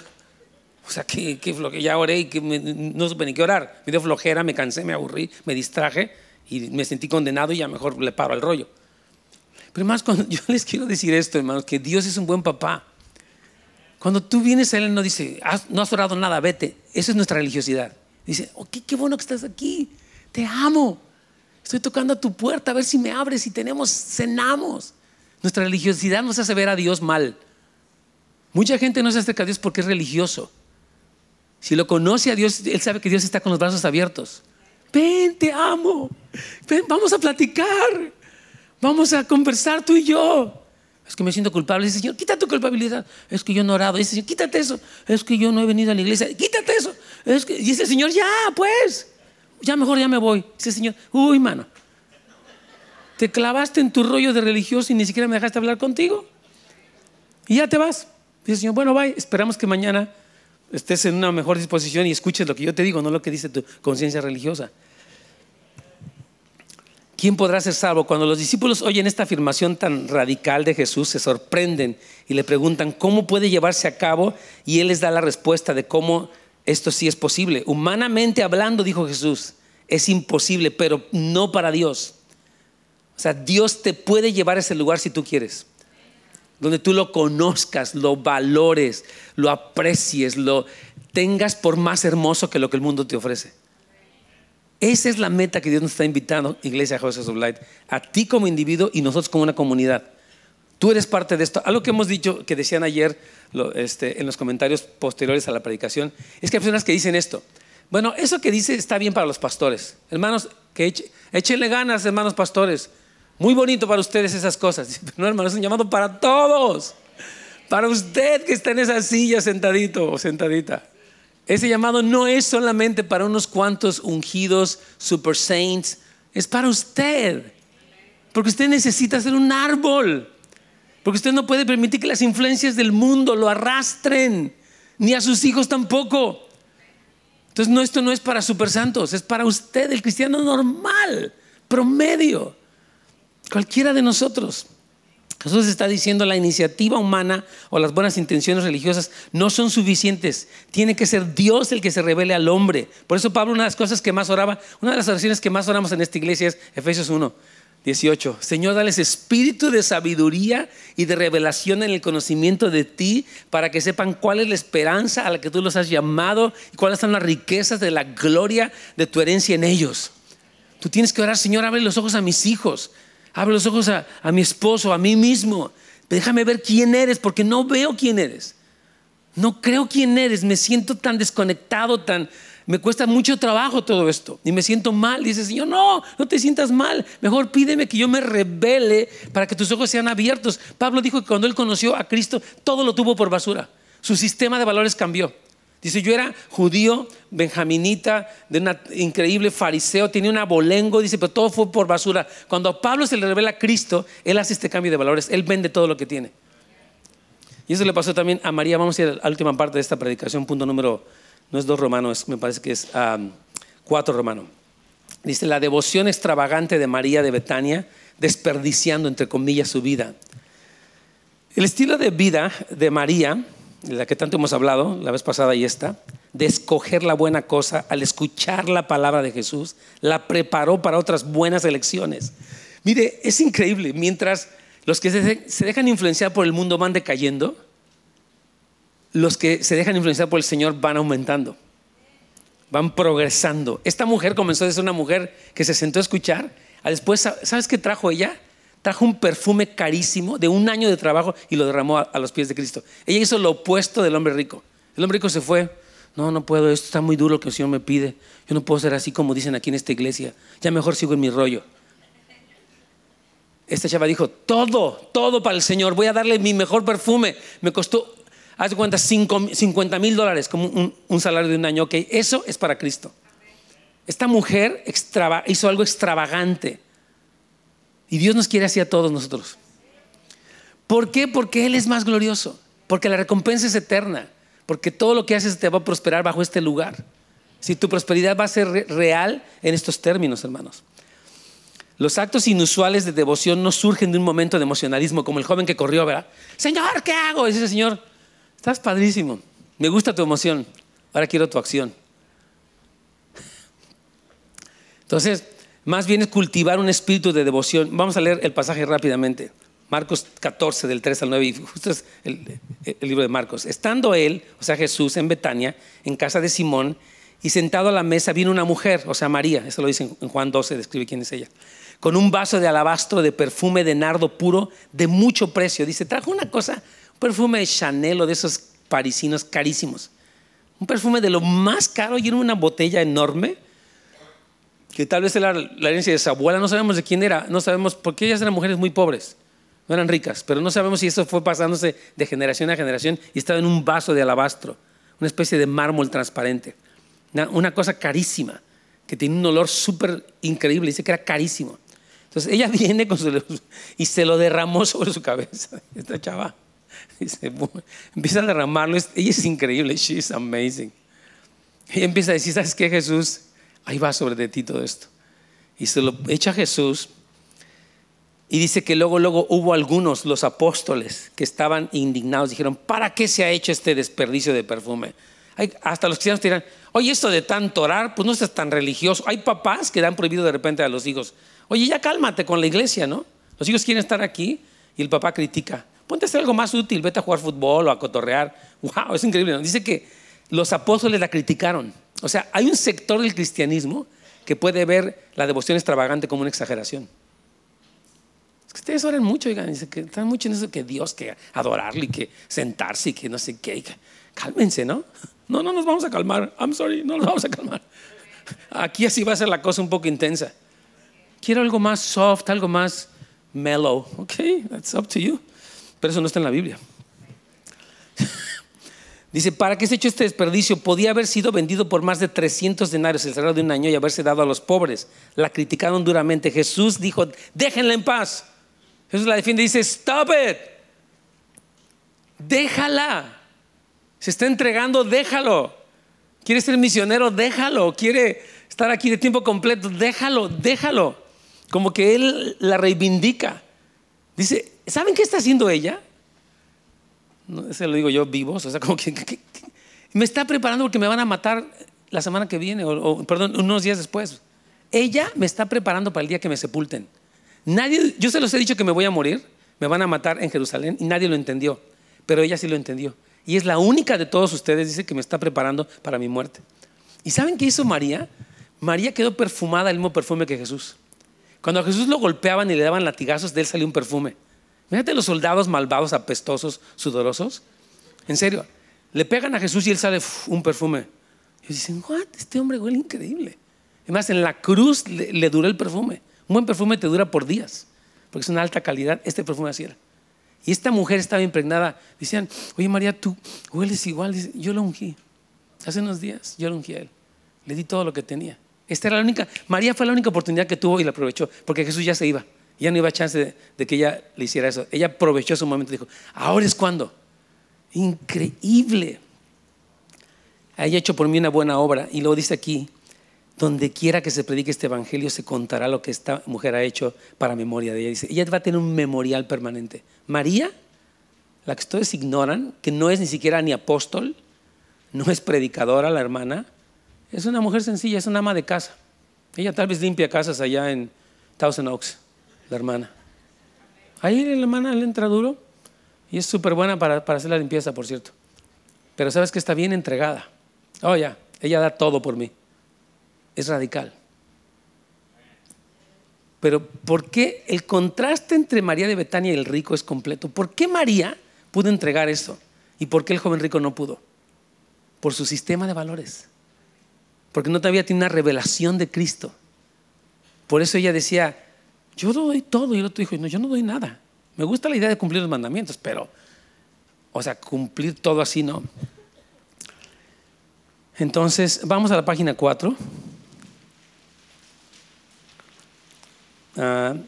O sea, que, ya oré y que no supe ni qué orar. Me dio flojera, me cansé, me aburrí, me distraje y me sentí condenado y ya mejor le paro al rollo. Pero más cuando yo les quiero decir esto, hermanos, que Dios es un buen papá. Cuando tú vienes a Él, no dice, no has orado nada, vete. Esa es nuestra religiosidad. Dice, oh, qué, bueno que estás aquí. Te amo. Estoy tocando a tu puerta a ver si me abres y tenemos, cenamos. Nuestra religiosidad nos hace ver a Dios mal. Mucha gente no se acerca a Dios porque es religioso. Si lo conoce a Dios, Él sabe que Dios está con los brazos abiertos. Ven, te amo. Ven, vamos a platicar. Vamos a conversar tú y yo. Es que me siento culpable. Dice, Señor, quita tu culpabilidad. Es que yo no he orado. Dice, Señor, quítate eso. Es que yo no he venido a la iglesia. Quítate eso. Es que, dice, Señor, ya, pues. Ya mejor ya me voy. Dice, Señor, uy, mano. Te clavaste en tu rollo de religioso y ni siquiera me dejaste hablar contigo. Y ya te vas. Dice, Señor, bueno, bye. Esperamos que mañana estés en una mejor disposición y escuches lo que yo te digo, no lo que dice tu conciencia religiosa. ¿quién podrá ser salvo? Cuando los discípulos oyen esta afirmación tan radical de Jesús, se sorprenden y le preguntan cómo puede llevarse a cabo y Él les da la respuesta de cómo esto sí es posible. Humanamente hablando, dijo Jesús, es imposible, pero no para Dios. O sea, Dios te puede llevar a ese lugar si tú quieres. Donde tú lo conozcas, lo valores, lo aprecies, lo tengas por más hermoso que lo que el mundo te ofrece. Esa es la meta que Dios nos está invitando, Iglesia Houses of a ti como individuo y nosotros como una comunidad. Tú eres parte de esto. Algo que hemos dicho, que decían ayer este, en los comentarios posteriores a la predicación, es que hay personas que dicen esto. Bueno, eso que dice está bien para los pastores. Hermanos, que échenle ganas, hermanos pastores. Muy bonito para ustedes esas cosas. No, hermanos, es un llamado para todos. Para usted que está en esa silla sentadito o sentadita. Ese llamado no es solamente para unos cuantos ungidos, super saints, es para usted. Porque usted necesita ser un árbol. Porque usted no puede permitir que las influencias del mundo lo arrastren, ni a sus hijos tampoco. Entonces, no, esto no es para super santos, es para usted, el cristiano normal, promedio, cualquiera de nosotros. Jesús está diciendo la iniciativa humana o las buenas intenciones religiosas no son suficientes. Tiene que ser Dios el que se revele al hombre. Por eso Pablo, una de las cosas que más oraba, una de las oraciones que más oramos en esta iglesia es Efesios 1, 18. Señor, dales espíritu de sabiduría y de revelación en el conocimiento de ti para que sepan cuál es la esperanza a la que tú los has llamado y cuáles son las riquezas de la gloria de tu herencia en ellos. Tú tienes que orar, Señor, abre los ojos a mis hijos Abre los ojos a, mi esposo, a mí mismo. Déjame ver quién eres, porque no veo quién eres. No creo quién eres. Me siento tan desconectado, tan... Me cuesta mucho trabajo todo esto. Y me siento mal. Dice, Señor, no, no te sientas mal. Mejor pídeme que yo me revele para que tus ojos sean abiertos. Pablo dijo que cuando él conoció a Cristo, todo lo tuvo por basura. Su sistema de valores cambió. Dice, yo era judío, benjaminita, de un increíble fariseo, tenía un abolengo, dice, pero todo fue por basura. Cuando a Pablo se le revela a Cristo, él hace este cambio de valores, él vende todo lo que tiene. Y eso le pasó también a María. Vamos a ir a la última parte de esta predicación, punto número, no es dos romanos, me parece que es cuatro romano. Dice, la devoción extravagante de María de Betania, desperdiciando, entre comillas, su vida. El estilo de vida de María de la que tanto hemos hablado la vez pasada y esta, de escoger la buena cosa, al escuchar la palabra de Jesús, la preparó para otras buenas elecciones. Mire, es increíble, mientras los que se dejan influenciar por el mundo van decayendo, los que se dejan influenciar por el Señor van aumentando, van progresando. Esta mujer comenzó a ser una mujer que se sentó a escuchar, después, ¿sabes qué trajo ella? Trajo un perfume carísimo de un año de trabajo y lo derramó a, los pies de Cristo. Ella hizo lo opuesto del hombre rico. El hombre rico se fue, no, no puedo, esto está muy duro que el Señor me pide. Yo no puedo ser así como dicen aquí en esta iglesia. Ya mejor sigo en mi rollo. Esta chava dijo, todo, todo para el Señor, voy a darle mi mejor perfume. Me costó, haz cuenta, 50 mil dólares, como un, salario de un año. Ok, eso es para Cristo. Esta mujer hizo algo extravagante. Y Dios nos quiere así a todos nosotros. ¿Por qué? Porque Él es más glorioso. Porque la recompensa es eterna. Porque todo lo que haces te va a prosperar bajo este lugar. Si tu prosperidad va a ser real en estos términos, hermanos. Los actos inusuales de devoción no surgen de un momento de emocionalismo, como el joven que corrió, ¿verdad? Señor, ¿qué hago? dice, Señor, estás padrísimo, me gusta tu emoción, ahora quiero tu acción. Entonces, más bien es cultivar un espíritu de devoción. Vamos a leer el pasaje rápidamente. Marcos 14, del 3 al 9, y justo es el, el, libro de Marcos. Estando él, o sea Jesús, en Betania, en casa de Simón, y sentado a la mesa vino una mujer, o sea María, eso lo dice en Juan 12, describe quién es ella con un vaso de alabastro de perfume de nardo puro de mucho precio. Dice, trajo una cosa, perfume de Chanel o de esos parisinos carísimos. Un perfume de lo más caro y en una botella enorme, que tal vez era la herencia de su abuela, no sabemos de quién era, no sabemos, porque ellas eran mujeres muy pobres, no eran ricas, pero no sabemos si eso fue pasándose de generación a generación y estaba en un vaso de alabastro, una especie de mármol transparente, una, cosa carísima, que tiene un olor súper increíble, dice que era carísimo. Entonces ella viene y se lo derramó sobre su cabeza. Esta chava empieza a derramarlo. Ella es increíble. She's amazing. Ella empieza a decir, ¿sabes qué, Jesús? Ahí va sobre de ti todo esto. Y se lo echa a Jesús. Y dice que luego, luego hubo algunos, los apóstoles, que estaban indignados. Dijeron, ¿para qué se ha hecho este desperdicio de perfume? hasta los cristianos dirán, oye, esto de tanto orar, pues no es tan religioso. Hay papás que dan prohibido de repente a los hijos, Oye, ya cálmate con la iglesia, ¿no? Los hijos quieren estar aquí y el papá critica. Ponte a hacer algo más útil, vete a jugar fútbol o a cotorrear. ¡Wow! Es increíble. Dice que los apóstoles la criticaron. O sea, hay un sector del cristianismo que puede ver la devoción extravagante como una exageración. Es que ustedes oran mucho, oigan, dice que están mucho en eso que Dios, que adorarle que sentarse y que no sé qué. Cálmense, ¿no? No, no nos vamos a calmar. I'm sorry, no nos vamos a calmar. Aquí así va a ser la cosa un poco intensa. Quiero algo más soft, algo más mellow. Ok, that's up to you. Pero eso no está en la Biblia. Dice, ¿para qué se hecho este desperdicio? Podía haber sido vendido por más de 300 denarios el salario de un año y haberse dado a los pobres. La criticaron duramente. Jesús dijo, déjenla en paz. Jesús la defiende y dice, stop it. Déjala. Se está entregando, déjalo. Quiere ser misionero, déjalo. Quiere estar aquí de tiempo completo, déjalo, déjalo como que él la reivindica. Dice, ¿saben qué está haciendo ella? No, se lo digo yo vivos, o sea, como que, me está preparando porque me van a matar la semana que viene, o, perdón, unos días después. Ella me está preparando para el día que me sepulten. Nadie, yo se los he dicho que me voy a morir, me van a matar en Jerusalén y nadie lo entendió, pero ella sí lo entendió. Y es la única de todos ustedes, dice, que me está preparando para mi muerte. ¿Y saben qué hizo María? María quedó perfumada el mismo perfume que Jesús. Cuando a Jesús lo golpeaban y le daban latigazos, de él salió un perfume. Fíjate los soldados malvados, apestosos, sudorosos. En serio, le pegan a Jesús y él sale un perfume. Y dicen, ¿what? Este hombre huele increíble. Además, en la cruz le, duró el perfume. Un buen perfume te dura por días, porque es una alta calidad. Este perfume así era. Y esta mujer estaba impregnada. Decían, oye María, tú hueles igual. yo lo ungí. Hace unos días yo lo ungí a él. Le di todo lo que tenía. Esta era la única, María fue la única oportunidad que tuvo y la aprovechó, porque Jesús ya se iba. Ya no iba a chance de, que ella le hiciera eso. Ella aprovechó su momento y dijo, ahora es cuando. Increíble. Haya hecho por mí una buena obra. Y luego dice aquí, donde quiera que se predique este evangelio, se contará lo que esta mujer ha hecho para memoria de ella. Dice, ella va a tener un memorial permanente. María, la que ustedes ignoran, que no es ni siquiera ni apóstol, no es predicadora la hermana, es una mujer sencilla, es una ama de casa. Ella tal vez limpia casas allá en Thousand Oaks, la hermana. Ahí la hermana le entra duro y es súper buena para, para hacer la limpieza, por cierto. Pero sabes que está bien entregada. Oh, ya, ella da todo por mí. Es radical. Pero ¿por qué el contraste entre María de Betania y el rico es completo? ¿Por qué María pudo entregar eso? ¿Y por qué el joven rico no pudo? Por su sistema de valores. Porque no todavía tiene una revelación de Cristo. Por eso ella decía, yo doy todo. Y el otro dijo, no, yo no doy nada. Me gusta la idea de cumplir los mandamientos, pero, o sea, cumplir todo así no. Entonces, vamos a la página 4. Uh,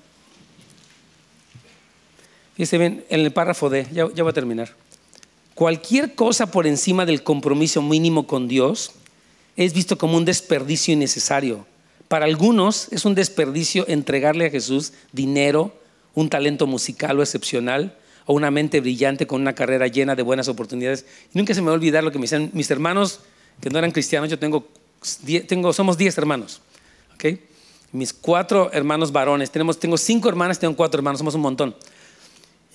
fíjense bien, en el párrafo D, ya, ya voy a terminar. Cualquier cosa por encima del compromiso mínimo con Dios es visto como un desperdicio innecesario. Para algunos es un desperdicio entregarle a Jesús dinero, un talento musical o excepcional, o una mente brillante con una carrera llena de buenas oportunidades. Y nunca se me va a olvidar lo que me dicen mis hermanos, que no eran cristianos, yo tengo, tengo somos 10 hermanos. ¿okay? mis cuatro hermanos varones, tenemos, tengo cinco hermanas, tengo cuatro hermanos, somos un montón.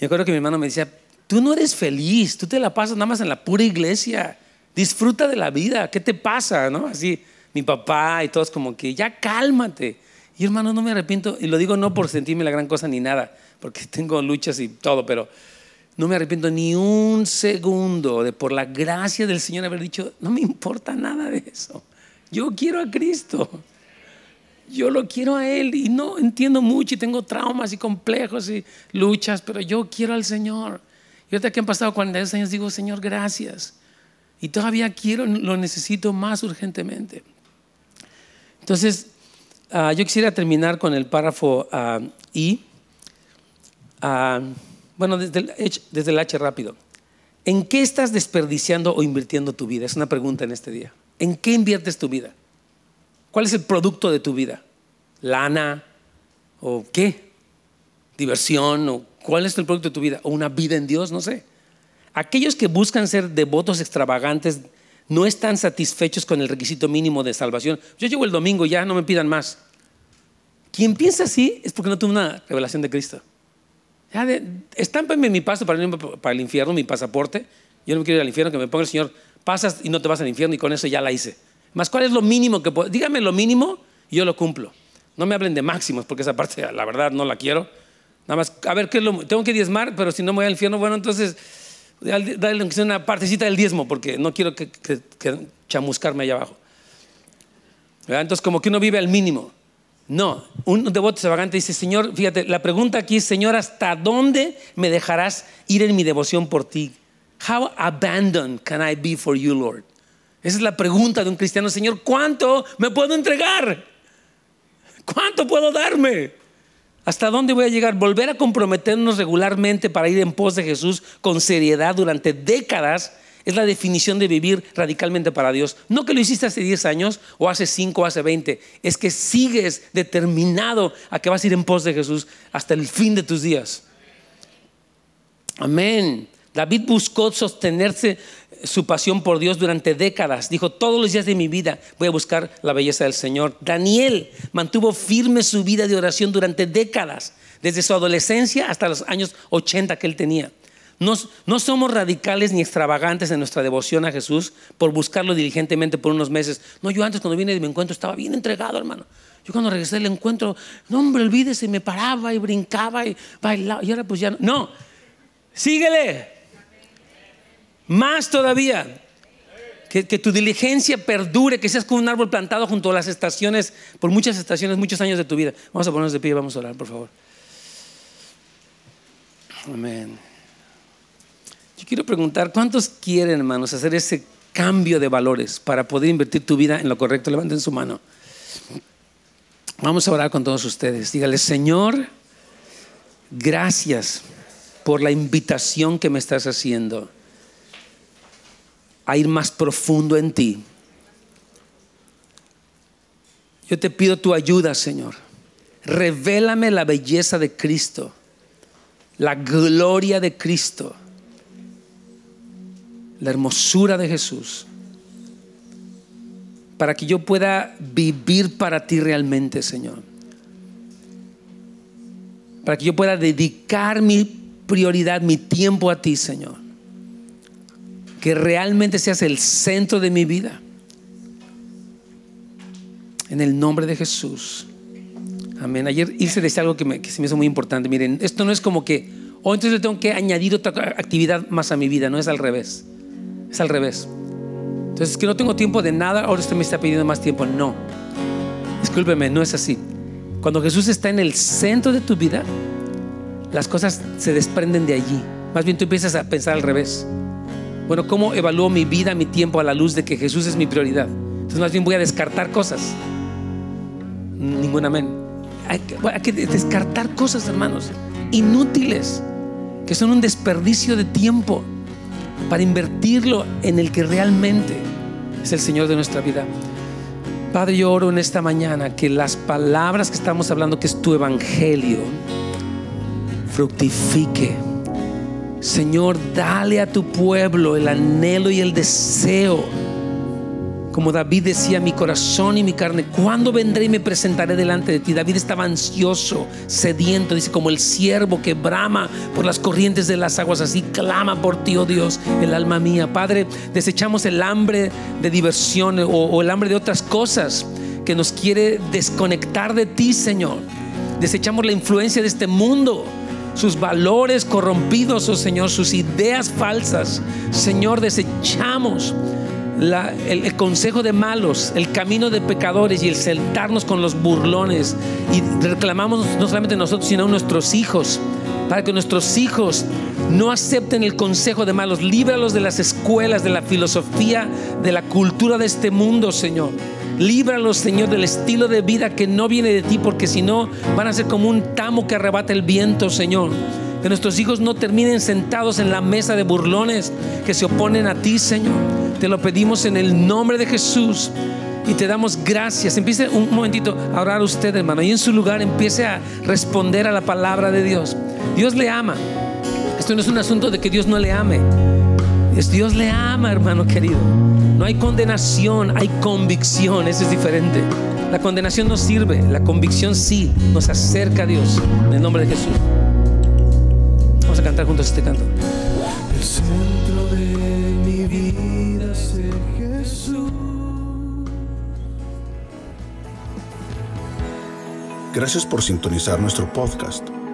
Yo creo que mi hermano me decía, tú no eres feliz, tú te la pasas nada más en la pura iglesia, disfruta de la vida, ¿qué te pasa? ¿No? Así, mi papá y todos como que, ya cálmate. Y hermano, no me arrepiento, y lo digo no por sentirme la gran cosa ni nada, porque tengo luchas y todo, pero no me arrepiento ni un segundo de por la gracia del Señor haber dicho, no me importa nada de eso. Yo quiero a Cristo yo lo quiero a Él y no entiendo mucho y tengo traumas y complejos y luchas, pero yo quiero al Señor. Y ahorita que han pasado 42 años digo, Señor, gracias. Y todavía quiero, lo necesito más urgentemente. Entonces, ah, yo quisiera terminar con el párrafo uh, I. Ah, bueno, desde el, H, desde H rápido. ¿En qué estás desperdiciando o invirtiendo tu vida? Es una pregunta en este día. ¿En qué inviertes tu vida? ¿Cuál es el producto de tu vida? ¿Lana? ¿O qué? ¿Diversión? ¿O cuál es el producto de tu vida? ¿O una vida en Dios? No sé. Aquellos que buscan ser devotos extravagantes no están satisfechos con el requisito mínimo de salvación. Yo llego el domingo ya, no me pidan más. Quien piensa así es porque no tuvo una revelación de Cristo. Ya estámpame mi paso para, para el infierno, mi pasaporte. Yo no me quiero ir al infierno, que me ponga el Señor, pasas y no te vas al infierno y con eso ya la hice. Más, ¿cuál es lo mínimo que puedo? Dígame lo mínimo y yo lo cumplo. No me hablen de máximos, porque esa parte, la verdad, no la quiero. Nada más, a ver, ¿qué es lo, tengo que diezmar, pero si no me voy al infierno, bueno, entonces, dale una partecita del diezmo, porque no quiero que, chamuscarme allá abajo. Entonces, como que uno vive al mínimo. No, un devoto extravagante dice, Señor, fíjate, la pregunta aquí es, Señor, ¿hasta dónde me dejarás ir en mi devoción por ti? How abandoned can I be for you, Lord? Esa es la pregunta de un cristiano, Señor, ¿cuánto me puedo entregar? ¿Cuánto puedo darme? ¿Hasta dónde voy a llegar? Volver a comprometernos regularmente para ir en pos de Jesús con seriedad durante décadas es la definición de vivir radicalmente para Dios. No que lo hiciste hace 10 años o hace 5 o hace 20, es que sigues determinado a que vas a ir en pos de Jesús hasta el fin de tus días. Amén. David buscó sostenerse su pasión por Dios durante décadas. Dijo, todos los días de mi vida voy a buscar la belleza del Señor. Daniel mantuvo firme su vida de oración durante décadas, desde su adolescencia hasta los años 80 que él tenía. No, no, somos radicales ni extravagantes en nuestra devoción a Jesús por buscarlo diligentemente por unos meses. No, yo antes cuando vine de mi encuentro estaba bien entregado, hermano. Yo cuando regresé del encuentro, no hombre, olvídese, me paraba y brincaba y bailaba. Y ahora pues ya no. No, síguele. Más todavía, que, tu diligencia perdure, que seas como un árbol plantado junto a las estaciones, por muchas estaciones, muchos años de tu vida. Vamos a ponernos de pie vamos a orar, por favor. Amén. Yo quiero preguntar, ¿cuántos quieren, hermanos, hacer ese cambio de valores para poder invertir tu vida en lo correcto? Levanten su mano. Vamos a orar con todos ustedes. Dígale, Señor, gracias por la invitación que me estás haciendo a ir más profundo en ti. Yo te pido tu ayuda, Señor. Revélame la belleza de Cristo, la gloria de Cristo, la hermosura de Jesús. para que yo pueda vivir para ti realmente, Señor. Para que yo pueda dedicar mi prioridad, mi tiempo a ti, Señor. Que realmente seas el centro de mi vida. En el nombre de Jesús. Amén. Ayer hice decía algo que, se me hizo muy importante. Miren, esto no es como que, oh, entonces le tengo que añadir otra actividad más a mi vida, no es al revés. Es al revés. Entonces, que no tengo tiempo de nada, ahora usted me está pidiendo más tiempo. No. Discúlpeme, no es así. Cuando Jesús está en el centro de tu vida, las cosas se desprenden de allí. Más bien tú empiezas a pensar al revés. Bueno, ¿cómo evalúo mi vida, mi tiempo a la luz de que Jesús es mi prioridad? Entonces más bien voy a descartar cosas. Ningún amén. Hay que, hay que descartar cosas, hermanos, inútiles, que son un desperdicio de tiempo para invertirlo en el que realmente es el Señor de nuestra vida. Padre, yo oro en esta mañana que las palabras que estamos hablando, que es tu evangelio, fructifique. Señor, dale a tu pueblo el anhelo y el deseo como David decía, mi corazón y mi carne, ¿cuándo vendré y me presentaré delante de ti? David estaba ansioso, sediento, dice, como el siervo que brama por las corrientes de las aguas, así clama por ti, oh Dios, el alma mía. Padre, desechamos el hambre de diversión o, el hambre de otras cosas que nos quiere desconectar de ti, Señor. Desechamos la influencia de este mundo sus valores corrompidos, oh Señor, sus ideas falsas. Señor, desechamos el, consejo de malos, el camino de pecadores y el sentarnos con los burlones. Y reclamamos no solamente nosotros, sino nuestros hijos, para que nuestros hijos no acepten el consejo de malos. Líbralos de las escuelas, de la filosofía, de la cultura de este mundo, Señor. Líbralos, Señor, del estilo de vida que no viene de ti, porque si no van a ser como un tamo que arrebata el viento, Señor. Que nuestros hijos no terminen sentados en la mesa de burlones que se oponen a ti, Señor. Te lo pedimos en el nombre de Jesús y te damos gracias. Empiece un momentito a orar usted, hermano, y en su lugar empiece a responder a la palabra de Dios. Dios le ama. Esto no es un asunto de que Dios no le ame. Es Dios le ama, hermano querido. No hay condenación, hay convicción. Eso es diferente. La condenación no sirve, la convicción sí nos acerca a Dios. En el nombre de Jesús. Vamos a cantar juntos este canto. El centro de mi vida es Jesús. Gracias por sintonizar nuestro podcast.